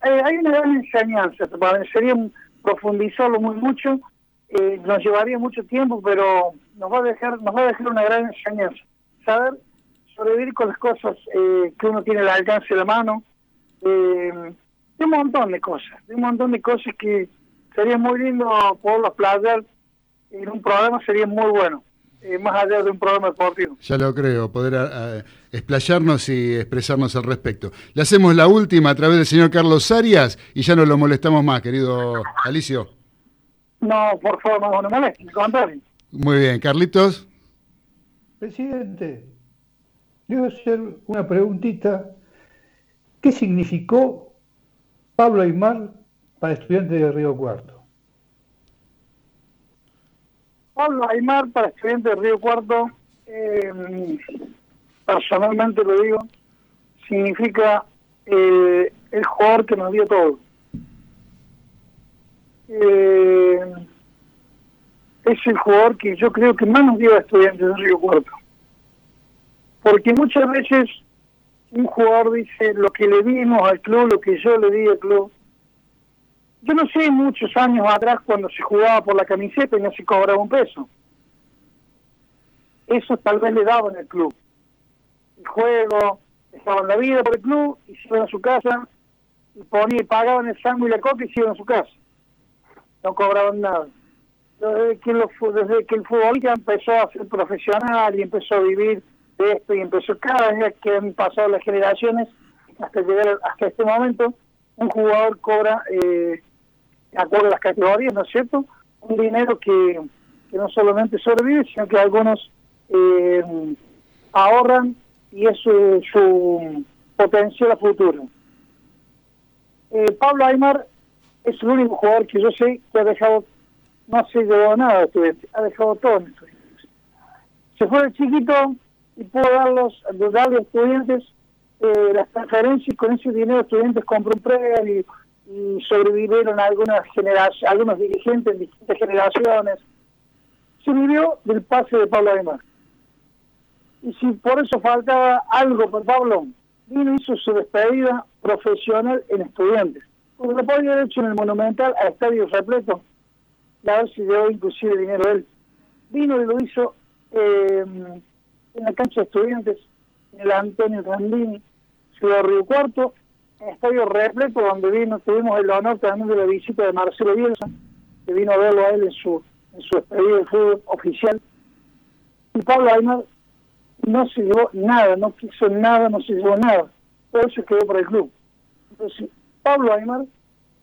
hay una gran enseñanza, sería profundizarlo muy mucho, eh, nos llevaría mucho tiempo, pero nos va a dejar nos va a dejar una gran enseñanza. Saber sobrevivir con las cosas eh, que uno tiene al alcance de la mano, de un montón de cosas, de un montón de cosas que sería muy lindo poderlo playar en un programa sería muy bueno, eh, más allá de un programa deportivo. Ya lo creo, poder eh, explayarnos y expresarnos al respecto. Le hacemos la última a través del señor Carlos Arias y ya no lo molestamos más, querido Alicio. No, por favor, no me moleste, Muy bien, Carlitos. Presidente, le voy a hacer una preguntita. ¿Qué significó Pablo Aymar para estudiantes de Río Cuarto? Pablo Aymar, para estudiantes de Río Cuarto, eh, personalmente lo digo, significa eh, el jugador que nos dio todo. Eh, es el jugador que yo creo que más nos dio a estudiantes de Río Cuarto. Porque muchas veces un jugador dice lo que le dimos al club, lo que yo le di al club, yo no sé muchos años atrás cuando se jugaba por la camiseta y no se cobraba un peso. Eso tal vez le daban el club. El juego, estaban la vida por el club y se iban a su casa y ponían, pagaban el sangre y la coca y se iban a su casa. No cobraban nada. Desde que, desde que el fútbol ya empezó a ser profesional y empezó a vivir de esto y empezó cada vez que han pasado las generaciones hasta llegar hasta este momento, un jugador cobra eh, de acuerdo a las categorías, ¿no es cierto? Un dinero que, que no solamente sobrevive, sino que algunos eh, ahorran y es su, su potencial a futuro. Eh, Pablo Aymar es el único jugador que yo sé que ha dejado, no se llevó nada de estudiantes, ha dejado todo en estudiantes. Se fue de chiquito y pudo darlos, darle a estudiantes eh, las transferencias y con ese dinero estudiantes compró un predio y, sobrevivieron algunas generaciones, algunos dirigentes en distintas generaciones. Se vivió del pase de Pablo Aymar. Y si por eso faltaba algo por Pablo, vino hizo su despedida profesional en estudiantes. Lo podría haber hecho en el Monumental a estadio repleto, a ver si llevó inclusive dinero él. Vino y lo hizo eh, en la cancha de estudiantes, en el Antonio Randini, Ciudad Río Cuarto, en estadio repleto, donde vino, tuvimos el honor también de la visita de Marcelo Bielsa, que vino a verlo a él en su, en de fútbol oficial. Y Pablo Aymar no se llevó nada, no quiso nada, no se llevó nada. Todo eso quedó para el club. Entonces, Pablo Aymar,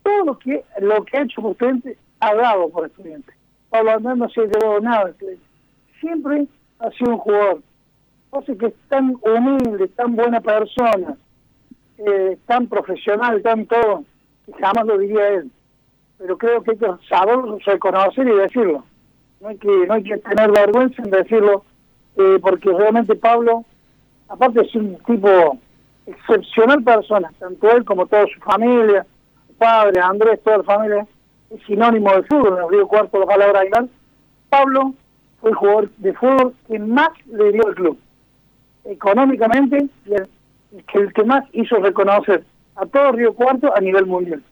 todo lo que lo que ha hecho por estudiante, ha dado por estudiante. Pablo Aymar no se ha llevado nada. Siempre ha sido un jugador. Sea que es tan humilde, tan buena persona, eh, tan profesional, tan todo, jamás lo diría él. Pero creo que hay que saberlo, reconocer y decirlo. No hay que, no hay que tener vergüenza en decirlo eh, porque realmente Pablo, aparte es un tipo excepcional persona, tanto él como toda su familia, su padre, Andrés, toda la familia, es sinónimo de fútbol, en el Río Cuarto, la palabra Aguilar. Pablo fue el jugador de fútbol que más le dio al club, económicamente, y el, que el que más hizo reconocer a todo Río Cuarto a nivel mundial.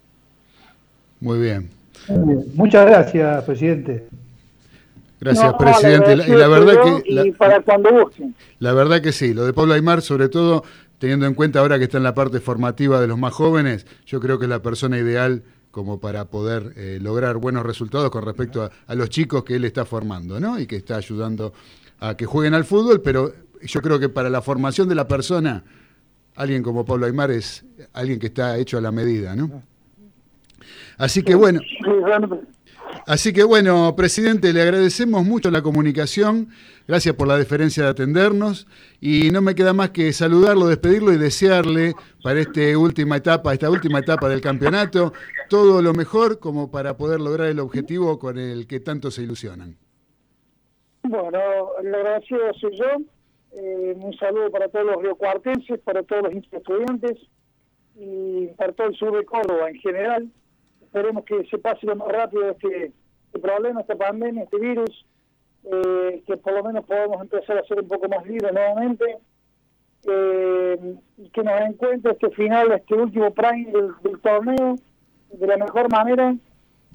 Muy bien. Muchas gracias, presidente. Gracias, No, presidente. Y la, y la verdad que y la, para cuando gusten. la verdad que sí, lo de Pablo Aymar, sobre todo teniendo en cuenta ahora que está en la parte formativa de los más jóvenes, yo creo que es la persona ideal como para poder eh, lograr buenos resultados con respecto a, a los chicos que él está formando, ¿no? Y que está ayudando a que jueguen al fútbol, pero yo creo que para la formación de la persona, alguien como Pablo Aymar es alguien que está hecho a la medida, ¿no? Así que bueno. Así que bueno, presidente, le agradecemos mucho la comunicación, gracias por la deferencia de atendernos y no me queda más que saludarlo, despedirlo y desearle para esta última etapa, esta última etapa del campeonato, todo lo mejor como para poder lograr el objetivo con el que tanto se ilusionan. Bueno, el agradecido soy yo. Eh, un saludo para todos los riocuartenses, para todos los estudiantes y para todo el sur de Córdoba en general. Esperemos que se pase lo más rápido este, este problema, esta pandemia, este virus, eh, que por lo menos podamos empezar a ser un poco más libres nuevamente eh, y que nos encuentre este final, este último prime del, del torneo de la mejor manera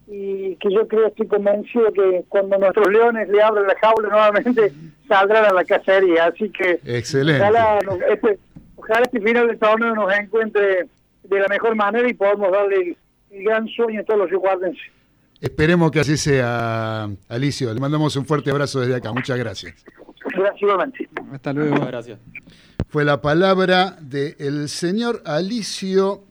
y que yo creo, estoy convencido que cuando nuestros leones le abran la jaula nuevamente [laughs] saldrán a la cacería. Así que Excelente. ojalá, este, ojalá este final del torneo nos encuentre de la mejor manera y podamos darle el, gran sueño a todos los riocuartenses. Esperemos que así sea, Alicio. Le mandamos un fuerte abrazo desde acá. Muchas gracias. Gracias. Hasta luego. Muchas gracias. Fue la palabra del señor Alicio.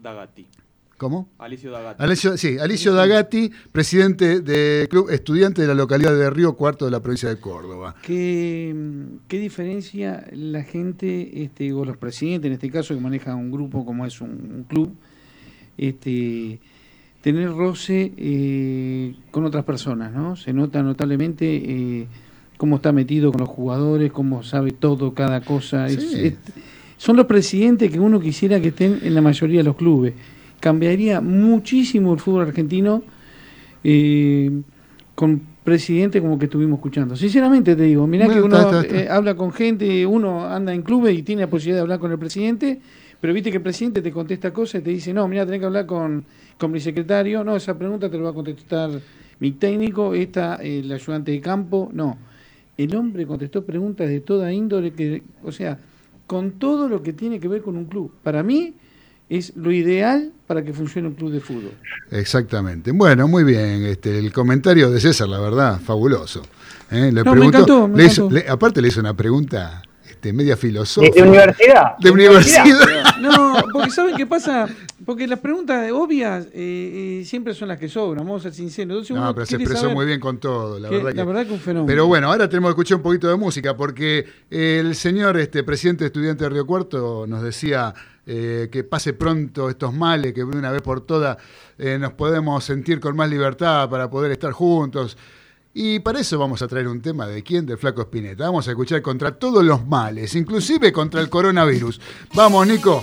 Dagati. ¿Cómo? Alicio Dagati. Alicio, sí, Alicio Dagati, presidente del Club Estudiante de la localidad de Río Cuarto de la provincia de Córdoba. ¿Qué, qué diferencia la gente, este, o los presidentes en este caso, que manejan un grupo como es un, un club, este, tener roce eh, con otras personas, ¿no? Se nota notablemente eh, cómo está metido con los jugadores, cómo sabe todo, cada cosa. Es- son los presidentes que uno quisiera que estén en la mayoría de los clubes. Cambiaría muchísimo el fútbol argentino eh, con presidente como que estuvimos escuchando. Sinceramente te digo, mirá Bueno, que uno está, está, está. eh, habla con gente, uno anda en clubes y tiene la posibilidad de hablar con el presidente, pero viste que el presidente te contesta cosas y te dice, no, mira, tenés que hablar con, con mi secretario, no, esa pregunta te lo va a contestar mi técnico, esta, el ayudante de campo, no. El hombre contestó preguntas de toda índole, que, o sea, con todo lo que tiene que ver con un club. Para mí es lo ideal para que funcione un club de fútbol. Exactamente. Bueno, muy bien. Este, el comentario de César, la verdad, fabuloso. ¿eh? Le No, me encantó, me le hizo- le- aparte le hizo una pregunta este, media ¿De, filosófica. de universidad? De universidad. No, porque ¿saben qué pasa? Porque las preguntas obvias eh, eh, siempre son las que sobran, vamos a ser sinceros. Entonces No, pero se expresó muy bien con todo, la que- verdad que. la verdad que un fenómeno. Pero bueno, ahora tenemos que escuchar un poquito de música, porque el señor este, presidente estudiante de Río Cuarto nos decía eh, que pase pronto estos males, que de una vez por todas eh, nos podemos sentir con más libertad para poder estar juntos. Y para eso vamos a traer un tema de quién, del Flaco Espineta. Vamos a escuchar contra todos los males, inclusive contra el coronavirus. Vamos, Nico.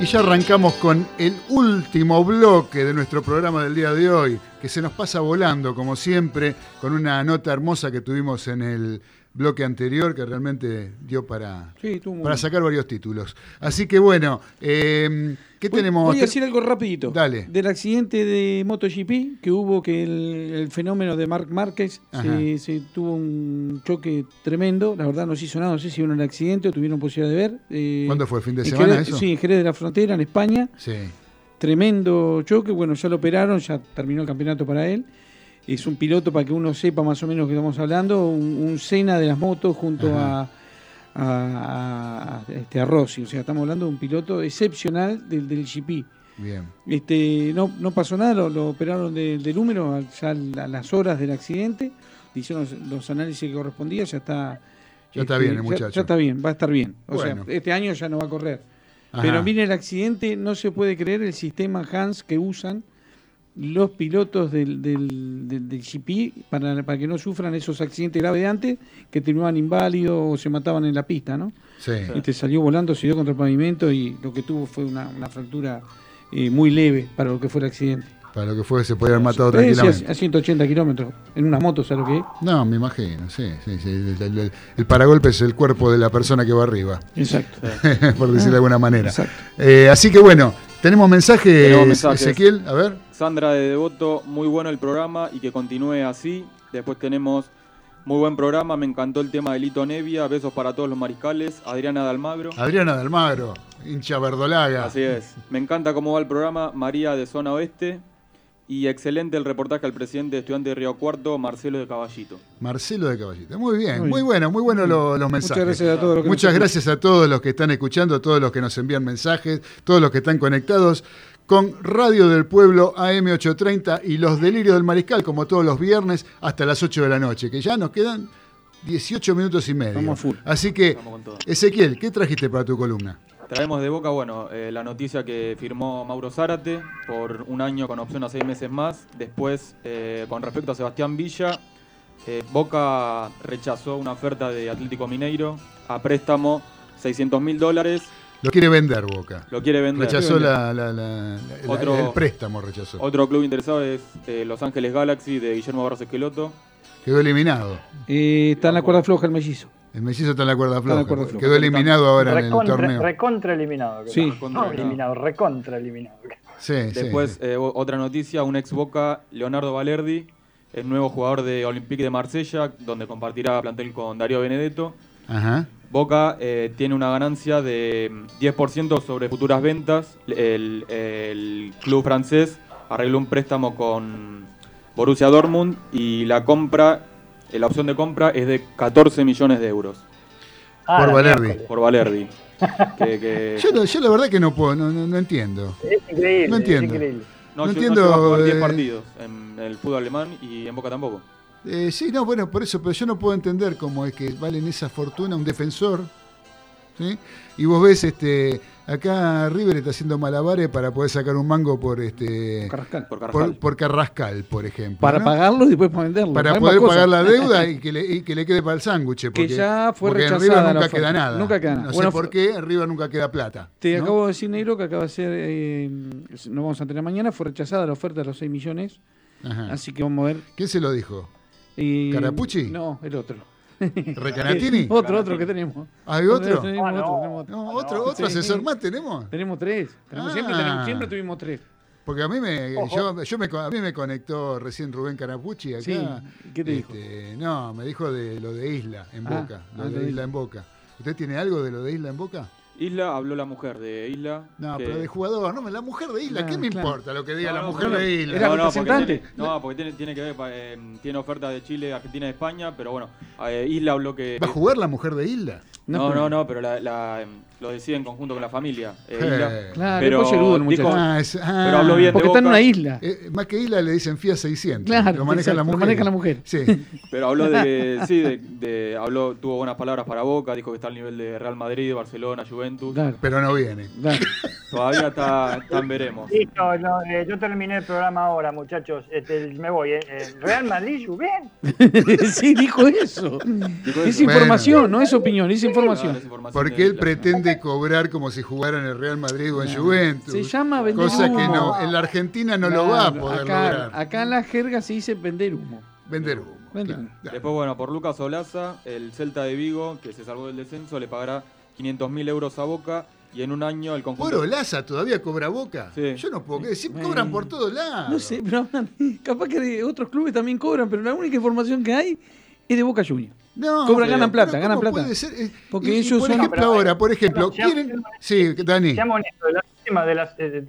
Y ya arrancamos con el último bloque de nuestro programa del día de hoy, que se nos pasa volando, como siempre, con una nota hermosa que tuvimos en el bloque anterior, que realmente dio para, Sí, para sacar varios títulos. Así que bueno, eh, ¿qué Voy- tenemos? Voy a decir algo rapidito. Dale. Del accidente de MotoGP que hubo, que el, el fenómeno de Marc Márquez se, se tuvo un choque tremendo. La verdad no se hizo nada, no sé si hubo un accidente o tuvieron posibilidad de ver. Eh, ¿Cuándo fue? ¿Fin de semana Jerez- eso? Sí, en Jerez de la Frontera, en España. Sí. Tremendo choque, bueno, ya lo operaron, ya terminó el campeonato para él. Es un piloto, para que uno sepa más o menos que estamos hablando, un, un Senna de las motos junto a, a, a- este, a Rossi. O sea, estamos hablando de un piloto excepcional del, del GP. Bien. Este, no, no pasó nada, lo, lo operaron de- del húmero ya a las horas del accidente, hicieron los, los análisis que correspondía, ya está. Ya está este, bien el muchacho. Ya, está bien, va a estar bien. O Bueno. sea, este año ya no va a correr. Ajá. Pero miren el accidente, no se puede creer el sistema Hans que usan los pilotos del, del, del- del GP para, para que no sufran esos accidentes graves de antes, que terminaban inválidos o se mataban en la pista, ¿no? Sí. Este salió volando, se dio contra el pavimento y lo que tuvo fue una, una fractura eh, muy leve para lo que fue el accidente. Para lo que fue, se puede haber matado sí, tranquilamente. a, a 180 kilómetros, en una moto, ¿sabes lo que es? No, me imagino, sí, sí, sí. El, el- el- el paragolpe es el cuerpo de la persona que va arriba, Exacto. [laughs] por decirlo de alguna manera. Exacto. Eh, así que bueno, tenemos mensaje. Ezequiel, a ver. Sandra de Devoto, muy bueno el programa y que continúe así. Después tenemos muy buen programa, me encantó el tema de Lito Nevia, besos para todos los mariscales. Adriana de Almagro. Adriana de Almagro, hincha verdolaga. Así es. Me encanta cómo va el programa. María de Zona Oeste. Y excelente el reportaje al presidente de estudiante de Río Cuarto, Marcelo de Caballito. Marcelo de Caballito. Muy bien, Muy muy, bien. bueno, muy bueno lo- los mensajes. Muchas gracias a todos los que Muchas gracias a todos los que están escuchando, a todos los que nos envían mensajes, todos los que están conectados con Radio del Pueblo AM830 y los Delirios del Mariscal, como todos los viernes, hasta las 8 de la noche, que ya nos quedan 18 minutos y medio. Full. Así que. Ezequiel, ¿qué trajiste para tu columna? Traemos de boca, bueno, eh, la noticia que firmó Mauro Zárate por un año con opción a seis meses más. Después, eh, con respecto a Sebastián Villa, eh, Boca rechazó una oferta de Atlético Mineiro a préstamo 600 mil dólares. Lo quiere vender Boca. Lo quiere vender. Rechazó la, la- la- la- Otro- el préstamo, rechazó. Otro club interesado es eh, Los Ángeles Galaxy de Guillermo Barros Esqueloto. Quedó eliminado. Eh, está en la cuerda floja el mellizo. El mellizo está en la cuerda la floja. cuerda floja. Quedó eliminado ahora en el torneo. recontra eliminado. creo. Sí. No, Recontra eliminado, recontra eliminado. Sí, sí. Después, eh, otra noticia, un ex Boca, Leonardo Valerdi, el nuevo jugador de Olympique de Marsella, donde compartirá plantel con Darío Benedetto. Ajá. Boca eh, tiene una ganancia de mm, 10% sobre futuras ventas. El, el club francés arregló un préstamo con Borussia Dortmund y la compra, eh, la opción de compra es de 14 millones de euros Ah, Por Valerdi. por Valerdi. [laughs] que, que- Yo, no- yo la verdad que no puedo, no, no, no entiendo. Es increíble, No entiendo. es increíble. no, no yo- entiendo, jugar 10 eh, partidos en el fútbol alemán y en Boca tampoco. Eh, sí, no, bueno, por eso, pero yo no puedo entender cómo es que valen esa fortuna un defensor. ¿sí? Y vos ves, este, acá River está haciendo malabares para poder sacar un mango por este Carrascal. Por Carrascal. por, por Carrascal, por ejemplo. Para ¿no? pagarlo y después para venderlo. para poder pagar la deuda [laughs] y que le, y que le quede para el sándwich. Que porque- ya fue porque en rechazada River la nunca oferta. queda nada. Nunca queda nada. No Bueno, sé por qué en River nunca queda plata. Te ¿no? acabo de decir, Negro, que acaba de ser, eh, no vamos a tener mañana, fue rechazada la oferta de los 6 millones, Ajá. así que vamos a ver. ¿Quién se lo dijo? Eh, ¿Carapucci? No, el otro. [laughs] ¿Recanatini? [laughs] otro, otro que tenemos. ¿Hay otro? Tenemos Ah, no. otro, tenemos otro. No, otro, no, otro sí. asesor más tenemos. Tenemos tres. Tenemos- Ah. siempre, tenemos- siempre tuvimos tres. Porque a mí me, yo, yo me, co- a mí me conectó recién Rubén Carapucci acá. Sí, ¿qué te dijo? Este, No, me dijo de lo de Isla en Ah, Boca. ah, Lo de Isla en Boca. ¿Usted tiene algo de lo de Isla en Boca? Isla habló la mujer de Isla. No, que- pero de jugador. No, la mujer de Isla. Ah, ¿Qué me claro. importa lo que diga No, la no, mujer no, de Isla? Era no, no, porque representante. tiene, no, porque tiene, tiene que ver, eh, tiene oferta de Chile, Argentina y España, pero bueno, eh, Isla habló que... ¿Va a jugar la mujer de Isla? No, no, no, pero la, la, em, lo decide en conjunto con la familia. eh, Eh. Claro, Pero dijo- Ah, es- ah. Pero habló bien. Porque de está en una isla. Eh, más que Isla le dicen FIA 600. Claro, lo maneja exacto, la lo mujer. maneja la mujer. Sí. [laughs] Pero habló de, [laughs] sí, de, de- habló, tuvo buenas palabras para Boca, dijo que está al nivel de Real Madrid, Barcelona, Juventus. Claro, Pero no viene. claro. [laughs] Todavía está, está en veremos. Listo, no, eh, yo terminé el programa ahora, muchachos. Este, me voy. Real Madrid, Juven. sí, dijo eso. Dijo Es información, no es opinión, es Claro, información. es información Porque él Isla. Pretende cobrar como si jugara en el Real Madrid o en Juventus. Se llama vender Cosa que humo. no, en la Argentina no lo va a poder acá, lograr. Acá en la jerga se dice vender humo. Vender humo. Vender claro. humo. Después, bueno, por Lucas Olaza, el Celta de Vigo, que se salvó del descenso, le pagará 500 mil euros a Boca y en un año el conjunto... Por Olaza todavía cobra boca. Sí. Yo no puedo creer. Sí, Bueno. cobran por todos lados. No sé, pero [laughs] capaz que de otros clubes también cobran, pero la única información que hay es de Boca Juniors. No, Cobran, pero- ganan plata, ganan ¿cómo plata. puede ser? Eh, Porque y- ellos por son- ejemplo, No, ahora, por ejemplo, no, seamos- quieren. Sí, Dani. Seamos honestos, de las últimas, de las, eh,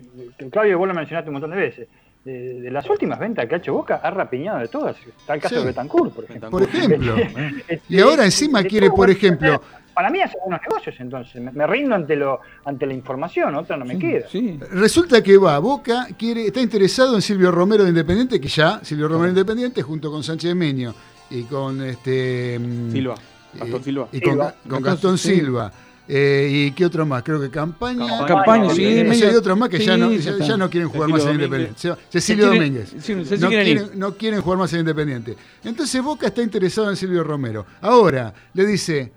Claudio, vos lo mencionaste un montón de veces. De, de las últimas ventas que ha hecho Boca, ha rapiñado de todas. Está el caso Sí. de Betancourt, por ejemplo. Por ejemplo. [laughs] Este, Y ahora encima de quiere, por ejemplo, para mí hace buenos negocios entonces. Me, me rindo ante lo ante la información, otra no me queda. Sí. Resulta que va, Boca quiere, está interesado en Silvio Romero de Independiente, que ya Silvio Romero de Independiente, junto con Sánchez Meño y con este mm, Silva, Gastón eh, Silva. Y con, Silva. con Gastón Sí. Silva. Eh, ¿Y qué otro más? Creo que Campaña. Campaña, sí, Eh, medio- hay otros más que ya, sí, no, ya no quieren jugar Cecilio más en. Independiente. Se- Cecilio Domínguez. sí, se no, quieren, no quieren jugar más en Independiente. Entonces Boca está interesado en Silvio Romero. Ahora, le dice,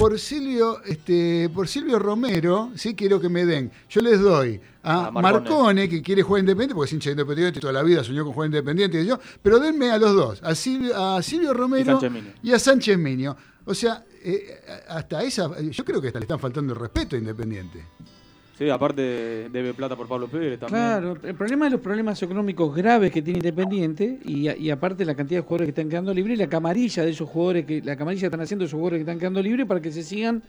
por Silvio, este, por Silvio Romero, sí quiero que me den. Yo les doy a, A Marcone. Marcone. que quiere jugar independiente, porque es hincha de independiente toda la vida, soñó con jugar independiente y yo, pero denme a los dos, a Silvio, a Silvio Romero y a Sánchez Miño. O sea, eh, hasta esa, yo creo que hasta le están faltando el respeto a Independiente. Sí, aparte debe plata por Pablo Pérez también. Claro, el problema es los problemas económicos graves que tiene Independiente y, y aparte la cantidad de jugadores que están quedando libres y la camarilla de esos jugadores que la camarilla están haciendo esos jugadores que están quedando libres para que se sigan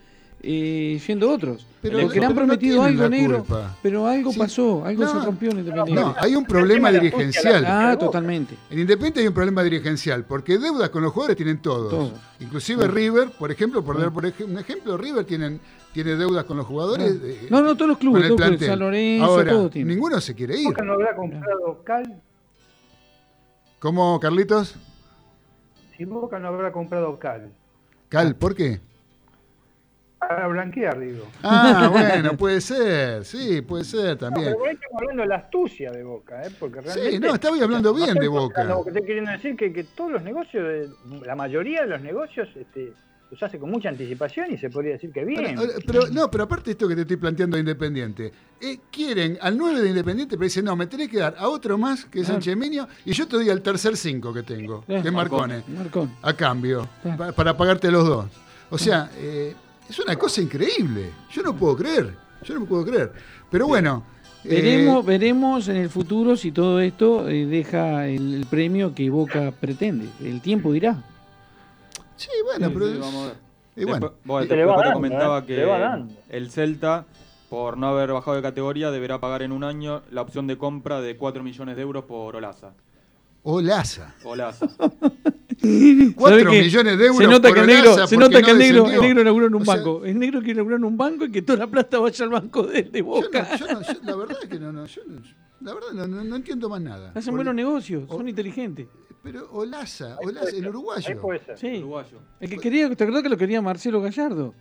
eh, yendo otros. Pero- Porque le han no prometido tienen algo negro, pero algo Sí. pasó, algo No, se rompió en Independiente. No, hay un problema dirigencial. ah, totalmente. En Independiente hay un problema dirigencial, porque deudas con los jugadores tienen todos. Todos. Inclusive River, por ejemplo, por dar por ej- un ejemplo, River tienen, tiene deudas con los jugadores. eh, No, no, todos los clubes, todos clubes. San Lorenzo, Ahora, todos tienen. ninguno se quiere ir. Boca no habrá comprado Cal, ¿Cómo, Carlitos? si Boca no habrá comprado Cal. Cal, ¿por qué? Para blanquear, digo. Ah, [laughs] bueno, puede ser, sí, puede ser No, también. pero por ahí estamos hablando de la astucia de Boca, ¿eh? porque realmente... Sí, no, estaba hablando bien de Boca. Lo que estoy queriendo decir que, que todos los negocios, eh, la mayoría de los negocios, este, los hace con mucha anticipación y se podría decir que bien. Pero, pero- no, pero aparte de esto que te estoy planteando de Independiente, eh, quieren al 9 de Independiente, pero dicen, no, me tenés que dar a otro más, que es Claro. Sánchez Miño, y yo te doy al tercer 5 que tengo, Claro. que es Marcone, Marcón. a cambio, Claro. pa- para pagarte los dos. O sea, eh, es una cosa increíble. Yo no puedo creer, yo no puedo creer. Pero bueno. eh, Veremos, veremos en el futuro si todo esto eh, deja el, el premio que Boca pretende. El tiempo dirá. sí, bueno, Sí, pero... sí, es- vamos a ver. y bueno, Después- bueno, te dando, comentaba ¿eh? Que el Celta, por no haber bajado de categoría, deberá pagar en un año la opción de compra de 4 millones de euros por Olaza. Olaza. Olaza. [laughs] 4 ¿Sabe qué? millones de euros Se nota por que el negro, se nota no que el negro, el negro laburó en un O sea, banco. El negro quiere laburar en un banco y que toda la plata vaya al banco de, de Yo Boca. no, yo no, yo- la verdad es que no, no, yo no- la verdad no, no- no entiendo más nada. Hacen buenos negocios, o- son inteligentes. Pero Olaza, Olaza, el uruguayo. Sí. Uruguayo. El que quería, ¿te acordás que lo quería Marcelo Gallardo?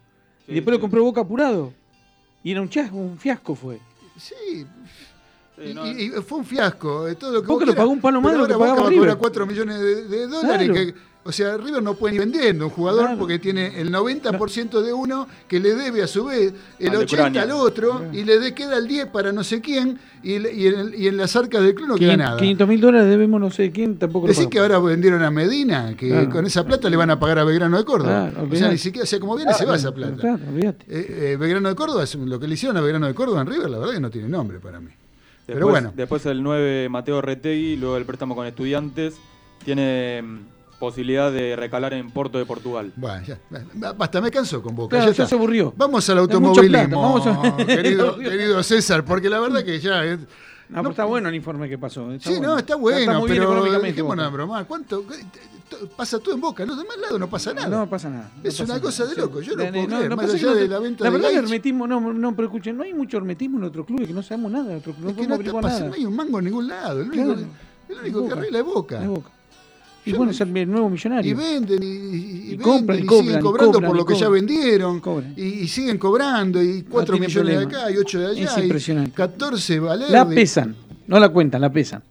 Sí, y después lo compró Boca apurado. Y era un chasco, un fiasco fue. Sí. Sí, y, no, y- y fue un fiasco. eh, Todo lo que Boca lo pagó un palo más pero de lo que ahora Boca pagaba va a River. cobrar 4 millones de, de dólares. Claro. que- o sea, River no puede ni vendiendo un jugador Claro. porque tiene el 90% de uno que le debe a su vez el Al de 80 Ucrania. al otro y le de- queda el 10 para no sé quién y, y en, y en las arcas del club no queda nada. 500 mil dólares debemos no sé quién, tampoco pagamos. que ahora vendieron a Medina, que Claro. con esa plata le van a pagar a Belgrano de Córdoba. Claro, o sea, ni siquiera, o sea, como viene se va esa plata. Eh, eh, Belgrano de Córdoba, es lo que le hicieron a Belgrano de Córdoba en River, la verdad que no tiene nombre para mí. Después, Pero bueno, después el 9 Mateo Retegui, luego el préstamo con estudiantes, tiene mm, posibilidad de recalar en Porto de Portugal. bueno, ya, ba- basta, me cansó con Boca. Claro, ya se aburrió. Vamos al automovilismo, plata, vamos a- [laughs] querido, César, porque la verdad que ya es... No, pero está bueno el informe que pasó. Está sí, bueno. no, está bueno, Está muy bien pero económicamente, de Boca. bromar. ¿Cuánto? Pasa todo en Boca, en los demás lados no pasa nada. No pasa nada. no Es pasa una nada. cosa de loco, yo no La- puedo creer, más allá no de la venta La de verdad, el Gaich. hermetismo, no, no, pero escuchen, no hay mucho hermetismo en otros clubes que no sabemos nada de otros clubes. Es No que no, está pasando, nada. no hay un mango en ningún lado. El único, Claro. el único que arregla es Boca. Es Boca. Y bueno, no- es el nuevo millonario. Y venden y, y- y compran, venden, y cobran, siguen cobrando cobran, por lo que ya cobran. vendieron. Cobran. Y, siguen cobrando. Y 4 tiene millones de acá y 8 de allá. Es impresionante. 14 Valerdi. La pesan, no la cuentan, la pesan.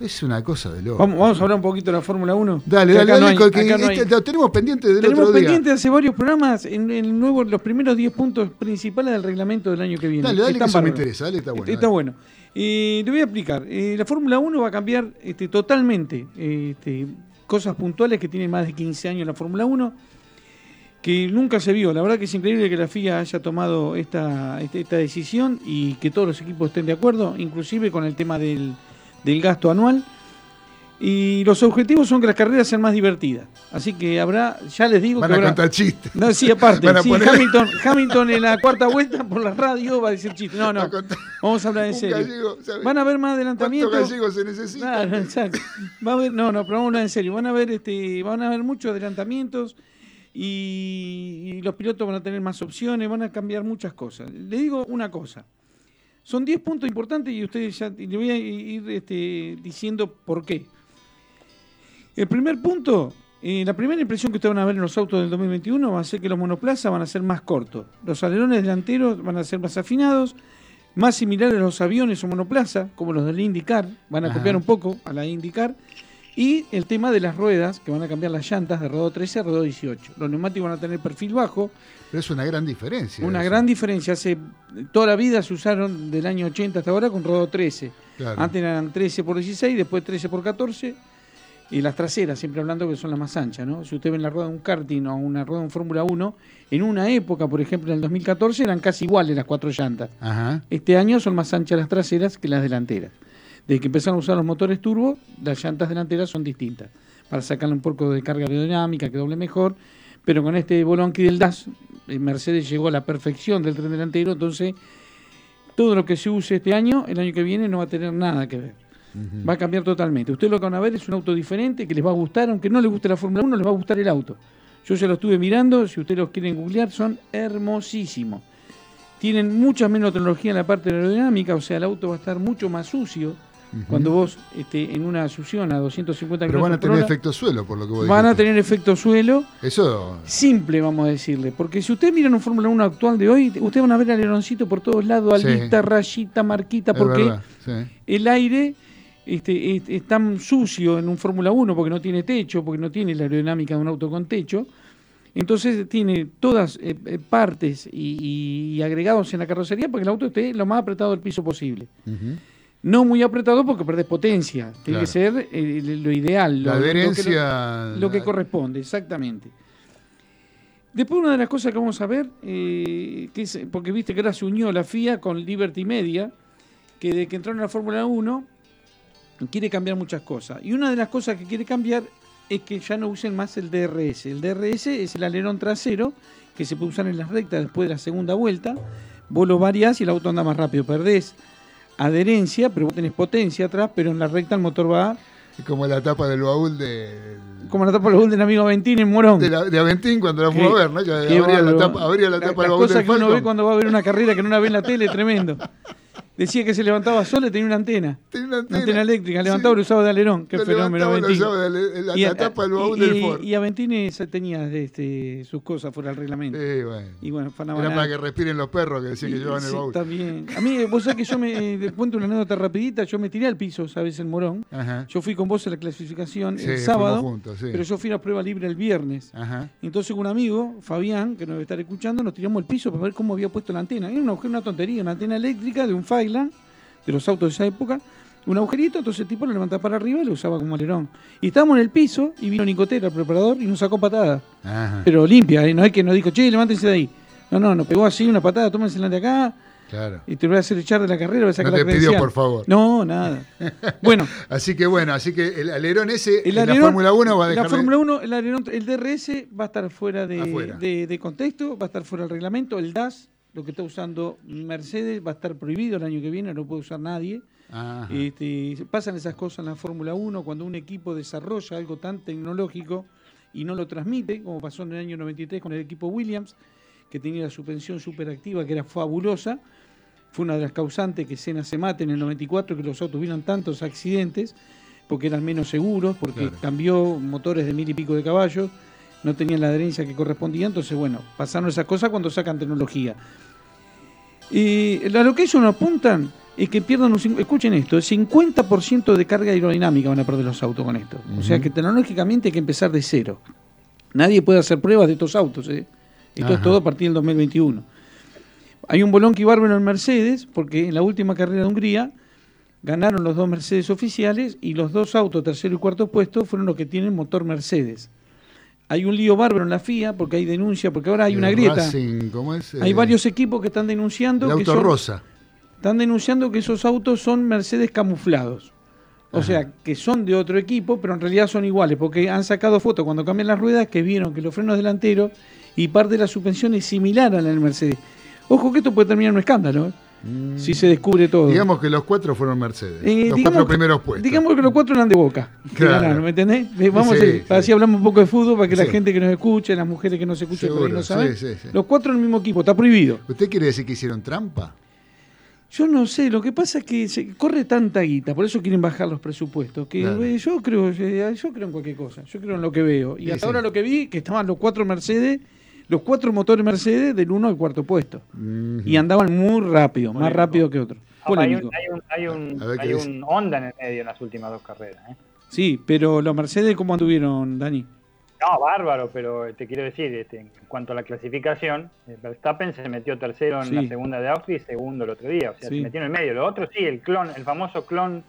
Es una cosa de loco. Vamos, vamos a hablar un poquito de la Fórmula 1. Dale, dale, acá no dale, hay- que acá no este lo tenemos pendiente del Tenemos otro día. pendiente hace varios programas en, el nuevo, los primeros 10 puntos principales del reglamento del año que viene. Dale, dale, que eso me interesa. Dale, está bueno. Está dale. bueno. Eh, le voy a explicar. Eh, la Fórmula 1 va a cambiar este, totalmente este, cosas puntuales que tienen más de 15 años la Fórmula 1, que nunca se vio. La verdad que es increíble que la FIA haya tomado esta, este- esta decisión y que todos los equipos estén de acuerdo, inclusive con el tema del, del gasto anual. Y los objetivos son que las carreras sean más divertidas. Así que habrá, ya les digo Van que a habrá... contar chistes. No, sí, aparte. Sí, poner- Hamilton, Hamilton en la cuarta vuelta por la radio va a decir chiste. No, no. a contar- Vamos a hablar en serio. Van a haber más ¿Cuántos adelantamientos. gallegos se necesitan? Claro, exacto. Va a haber, no, no, pero vamos a hablar en serio. Van a haber, este, van a haber muchos adelantamientos. y, y los pilotos van a tener más opciones, van a cambiar muchas cosas. Le digo una cosa. Son 10 puntos importantes y ustedes ya y le voy a ir este, diciendo por qué. El primer punto, eh, la primera impresión que ustedes van a ver en los autos del 2021 va a ser que los monoplazas van a ser más cortos. Los alerones delanteros van a ser más afinados, más similares a los aviones o monoplaza, como los del IndyCar, van a Ajá. copiar un poco a la IndyCar. Y el tema de las ruedas, que van a cambiar las llantas de Rodo 13 a Rodo 18. Los neumáticos van a tener perfil bajo, Pero es una gran diferencia. una eso. gran diferencia. Hace toda la vida se usaron del año 80 hasta ahora con Rodo 13. Claro. Antes eran 13 por 16, después 13 por 14. Y las traseras, siempre hablando que son las más anchas, ¿no? Si usted ve en la rueda de un karting o una rueda de un Fórmula 1, en una época, por ejemplo, en el 2014, eran casi iguales las cuatro llantas. Ajá. Este año son más anchas las traseras que las delanteras. Desde que empezaron a usar los motores turbo, las llantas delanteras son distintas. Para sacarle un poco de carga aerodinámica, que doble mejor. Pero con este Bolonqui del DAS, eh, Mercedes llegó a la perfección del tren delantero, entonces todo lo que se use este año, el año que viene no va a tener nada que ver. Va a cambiar totalmente. Ustedes lo que van a ver es un auto diferente, que les va a gustar, aunque no les guste la Fórmula 1, les va a gustar el auto. Yo ya lo estuve mirando, si ustedes los quieren googlear, son hermosísimos. Tienen mucha menos tecnología en la parte aerodinámica, o sea, el auto va a estar mucho más sucio. Cuando vos este, en una succión a 250 Pero van a tener hora, efecto suelo, por lo que vos van a tener efecto suelo Eso. simple, vamos a decirle. Porque si ustedes miran un Fórmula 1 actual de hoy, ustedes van a ver aleroncito por todos lados, Sí. alita, rayita, marquita, porque verdad, sí. el aire este, es, es tan sucio en un Fórmula 1 porque no tiene techo, porque no tiene la aerodinámica de un auto con techo. Entonces tiene todas eh, eh, partes y, y agregados en la carrocería para que el auto esté lo más apretado del piso posible. No muy apretado porque perdés potencia. Tiene Claro. que ser eh, lo ideal. La lo- lo que- adherencia. lo que corresponde, exactamente. Después una de las cosas que vamos a ver, eh, que es, porque viste que ahora se unió la FIA con Liberty Media, que de que entró en la Fórmula 1 quiere cambiar muchas cosas. Y una de las cosas que quiere cambiar es que ya no usen más el DRS. El DRS es el alerón trasero que se puede usar en las rectas después de la segunda vuelta. Vos lo variás y el auto anda más rápido. Perdés adherencia, pero vos tenés potencia atrás, pero en la recta el motor va Es como la tapa del baúl de, como la tapa del baúl del amigo Aventín en Morón. de, la- de Aventín cuando la fue a ver, ¿no? Que abría, la tapa, abría la La- tapa del baúl cosas del que uno ve cuando va a ver una carrera que no la ve en la tele, tremendo. Decía que se levantaba solo y tenía una antena. Tenía una Una antena. antena eléctrica, levantaba y lo usaba de alerón. Qué Lo fenómeno, de la- la- tapa del baúl y- del Ford. Y Aventín esa tenía este, sus cosas fuera del reglamento. Sí, bueno. Y bueno, Era para que respiren los perros que decían que y- llevaban el sí, baúl. también. A mí, vos sabés que yo me eh, cuento una anécdota rapidita. Yo me tiré al piso, ¿sabes? En Morón. Ajá. Yo fui con vos a la clasificación Sí, el sábado. juntos, sí. Pero yo fui a la prueba libre el viernes. Ajá. Entonces con un amigo, Fabián, que nos debe estar escuchando, nos tiramos al piso para ver cómo había puesto la antena. Era una, una tontería, una antena eléctrica de un De los autos de esa época, un agujerito, entonces el tipo lo levantaba para arriba y lo usaba como alerón. Y estábamos en el piso y vino Nicotera, el preparador, y nos sacó patada. Ajá. Pero limpia, ¿eh? no es que nos dijo, che, levántense de ahí. No, no, nos pegó así una patada, tómensela de acá Claro. y te voy a hacer echar de la carrera, voy a sacar No la te pidió, por favor. No, nada. [laughs] Bueno, Así que bueno, así que el alerón ese el en la Fórmula 1 va a dejar La Fórmula 1, el, alerón- el DRS va a estar fuera de, Afuera. de- de contexto, va a estar fuera del reglamento. El DAS, lo que está usando Mercedes, va a estar prohibido el año que viene, no puede usar nadie. Este, pasan esas cosas en la Fórmula 1 cuando un equipo desarrolla algo tan tecnológico y no lo transmite, como pasó en el año 93 con el equipo Williams, que tenía la suspensión superactiva que era fabulosa. Fue una de las causantes que Senna se mate en el 94, que los autos tuvieron tantos accidentes, porque eran menos seguros, porque Claro. cambió motores de mil y pico de caballos, no tenían la adherencia que correspondía, entonces bueno, pasaron esas cosas cuando sacan tecnología. Y a lo que ellos nos apuntan es que pierdan un, escuchen esto, el 50% de carga aerodinámica van a perder los autos con esto. O sea que tecnológicamente hay que empezar de cero. Nadie puede hacer pruebas de estos autos, ¿eh? Esto es todo a partir del 2021. Hay un bolón que bárbaro en Mercedes, porque en la última carrera de Hungría ganaron los dos Mercedes oficiales y los dos autos, tercero y cuarto puesto, fueron los que tienen motor Mercedes. Hay un lío bárbaro en la FIA porque hay denuncia, porque ahora hay una El grieta. Racing, ¿cómo es? Hay Eh, varios equipos que están denunciando El que auto son- rosa. están denunciando que esos autos son Mercedes camuflados. O Ajá. sea, que son de otro equipo, pero en realidad son iguales, porque han sacado fotos cuando cambian las ruedas que vieron que los frenos delanteros y parte de la suspensión es similar a la del Mercedes. Ojo que esto puede terminar en un escándalo, ¿eh? Si se descubre todo. Digamos que los cuatro fueron Mercedes. Eh, los digamos cuatro que- primeros puestos. Digamos que los cuatro eran de boca. Claro. ganaron, ¿me entendés? Eh, Vamos Sí, a sí. así hablamos un poco de fútbol para que la gente que nos escuche, las mujeres que nos escuchen, por ahí no saben. Los cuatro en el mismo equipo, está prohibido. ¿Usted quiere decir que hicieron trampa? Yo no sé, lo que pasa es que se corre tanta guita, por eso quieren bajar los presupuestos, que Claro. eh, yo creo eh, yo creo en cualquier cosa, yo creo en lo que veo. Y hasta ahora lo que vi, que estaban los cuatro Mercedes, los cuatro motores Mercedes del uno al cuarto puesto. Y andaban muy rápido, más rápido que otro. Ahora, hay un, hay un, hay un, un Honda en el medio en las últimas dos carreras. ¿eh? Sí, pero los Mercedes, ¿cómo anduvieron, Dani? No, bárbaro, pero te quiero decir, este, en cuanto a la clasificación, eh, Verstappen se metió tercero en Sí. la segunda de Austria y segundo el otro día, o sea, Sí. se metió en el medio. Lo otro sí, el clon, el famoso clon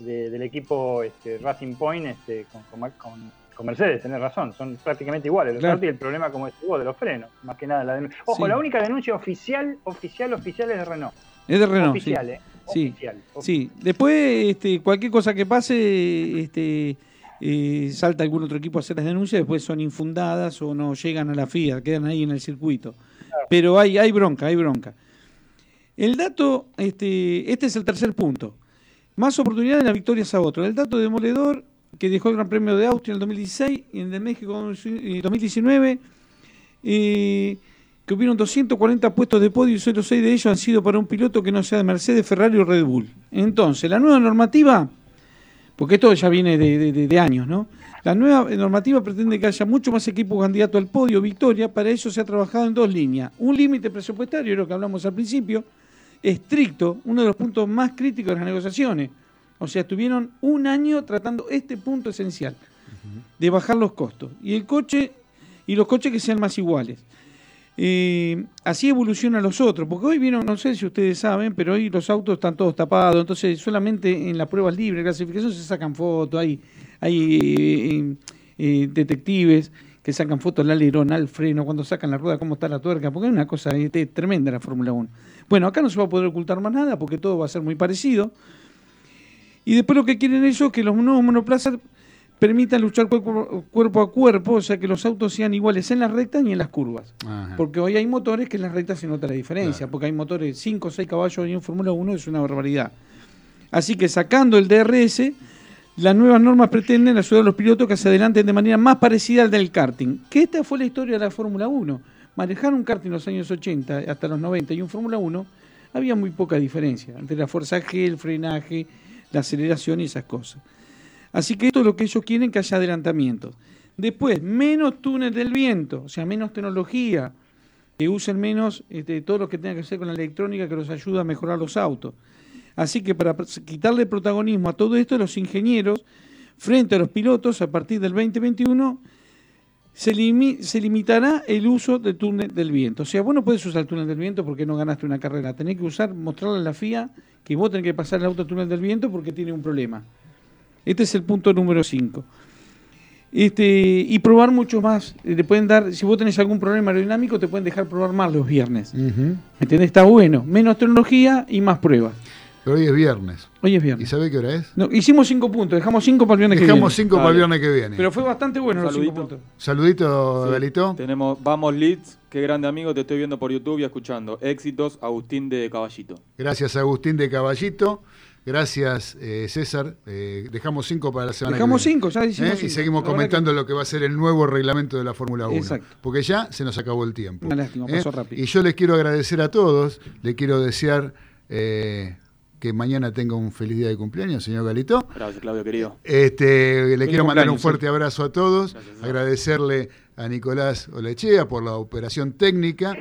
de- del equipo este, Racing Point este, con, con- con- con Mercedes, tenés razón, son prácticamente iguales. Los Claro. autos y el problema, como decís vos, de los frenos, más que nada. La denuncia. Ojo, Sí. la única denuncia oficial, oficial, oficial es de Renault. Es de Renault, oficial, sí. ¿eh? Sí, Oficial. sí. Después, este, cualquier cosa que pase, este, eh, salta algún otro equipo a hacer las denuncias, después son infundadas o no llegan a la FIA, quedan ahí en el circuito. Pero hay, hay bronca, hay bronca. El dato, este, este es el tercer punto. Más oportunidades en las victorias a otro. El dato demoledor que dejó el Gran Premio de Austria en el 2016 y en el de México en 2019, eh, que hubieron 240 puestos de podio y solo 6 de ellos han sido para un piloto que no sea de Mercedes, Ferrari o Red Bull. Entonces, la nueva normativa, porque esto ya viene de, años, ¿no? La nueva normativa pretende que haya mucho más equipos candidatos al podio, victoria. Para eso se ha trabajado en dos líneas. Un límite presupuestario, lo que hablamos al principio, estricto, uno de los puntos más críticos de las negociaciones. O sea, estuvieron un año tratando este punto esencial, de bajar los costos. Y el coche, y los coches que sean más iguales. Eh, así evolucionan los otros, porque hoy vieron, no sé si ustedes saben, pero hoy los autos están todos tapados, entonces solamente en las pruebas libres, clasificación, se sacan fotos, hay, hay eh, eh, detectives que sacan fotos al alerón, al freno, cuando sacan la rueda, cómo está la tuerca, porque es una cosa tremenda la Fórmula 1. Bueno, acá no se va a poder ocultar más nada, porque todo va a ser muy parecido. Y después lo que quieren ellos es que los nuevos monoplazas permitan luchar cuerpo, cuerpo a cuerpo, o sea que los autos sean iguales en las rectas y en las curvas. Ajá. Porque hoy hay motores que en las rectas se nota la diferencia, Claro. porque hay motores 5 o 6 caballos y en Fórmula 1 es una barbaridad. Así que sacando el DRS, las nuevas normas pretenden ayudar a los pilotos que se adelanten de manera más parecida al del karting. Que esta fue la historia de la Fórmula 1. Manejar un karting en los años 80 hasta los 90 y un Fórmula 1 había muy poca diferencia entre la fuerza G, el frenaje, la aceleración y esas cosas. Así que esto es lo que ellos quieren, que haya adelantamientos. Después, menos túnel del viento, o sea, menos tecnología, que usen menos este, todo lo que tenga que ver con la electrónica que los ayuda a mejorar los autos. Así que para quitarle protagonismo a todo esto, los ingenieros, frente a los pilotos, a partir del 2021, se, limi- se limitará el uso del túnel del viento. O sea, vos no podés usar el túnel del viento porque no ganaste una carrera. Tenés que usar, mostrarle a la FIA que vos tenés que pasar el auto al túnel del viento porque tiene un problema. Este es el punto número 5. Este, y probar mucho más. Eh, Le pueden dar, si vos tenés algún problema aerodinámico, te pueden dejar probar más los viernes. Ujú. ¿Entendés? Está bueno. Menos tecnología y más pruebas. Pero hoy es viernes. Hoy es ¿Y viernes. sabe qué hora es? No, hicimos cinco puntos, dejamos cinco para el viernes Dejamos que viene. cinco para el viernes que viene. Pero fue bastante bueno los cinco saludito. puntos. Saludito, Sí. Galito. Tenemos Vamos Leeds, qué grande amigo, te estoy viendo por YouTube y escuchando. Éxitos, Agustín de Caballito. Gracias, Agustín de Caballito. Gracias, eh, César. Eh, dejamos cinco para la semana Dejamos que viene. cinco, ya hicimos ¿Eh? cinco. Y seguimos La comentando lo que va a ser el nuevo reglamento de la Fórmula 1. Exacto. Porque ya se nos acabó el tiempo. Una lástima, ¿Eh? pasó rápido. Y yo les quiero agradecer a todos. Le quiero desear eh, que mañana tenga un feliz día de cumpleaños, señor Galito. Gracias, Claudio, querido. Este, le quiero mandar un cumpleaños, fuerte abrazo a todos, Gracias, agradecerle a Nicolás Olechea por la operación técnica.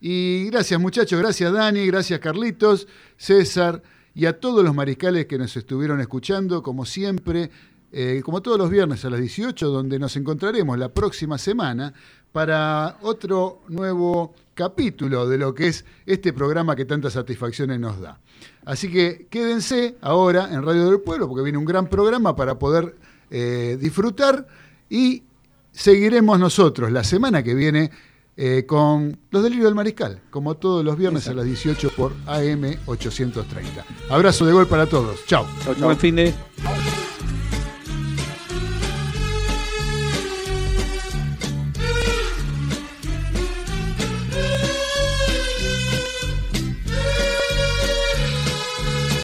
Y gracias muchachos, gracias Dani, gracias Carlitos, César y a todos los mariscales que nos estuvieron escuchando, como siempre, eh, como todos los viernes a las 18, donde nos encontraremos la próxima semana para otro nuevo capítulo de lo que es este programa que tantas satisfacciones nos da. Así que quédense ahora en Radio del Pueblo, porque viene un gran programa para poder eh, disfrutar y seguiremos nosotros la semana que viene eh, con Los Delirios del Mariscal, como todos los viernes a las 18 por AM 830. Abrazo de gol para todos. Chao. Buen fin de.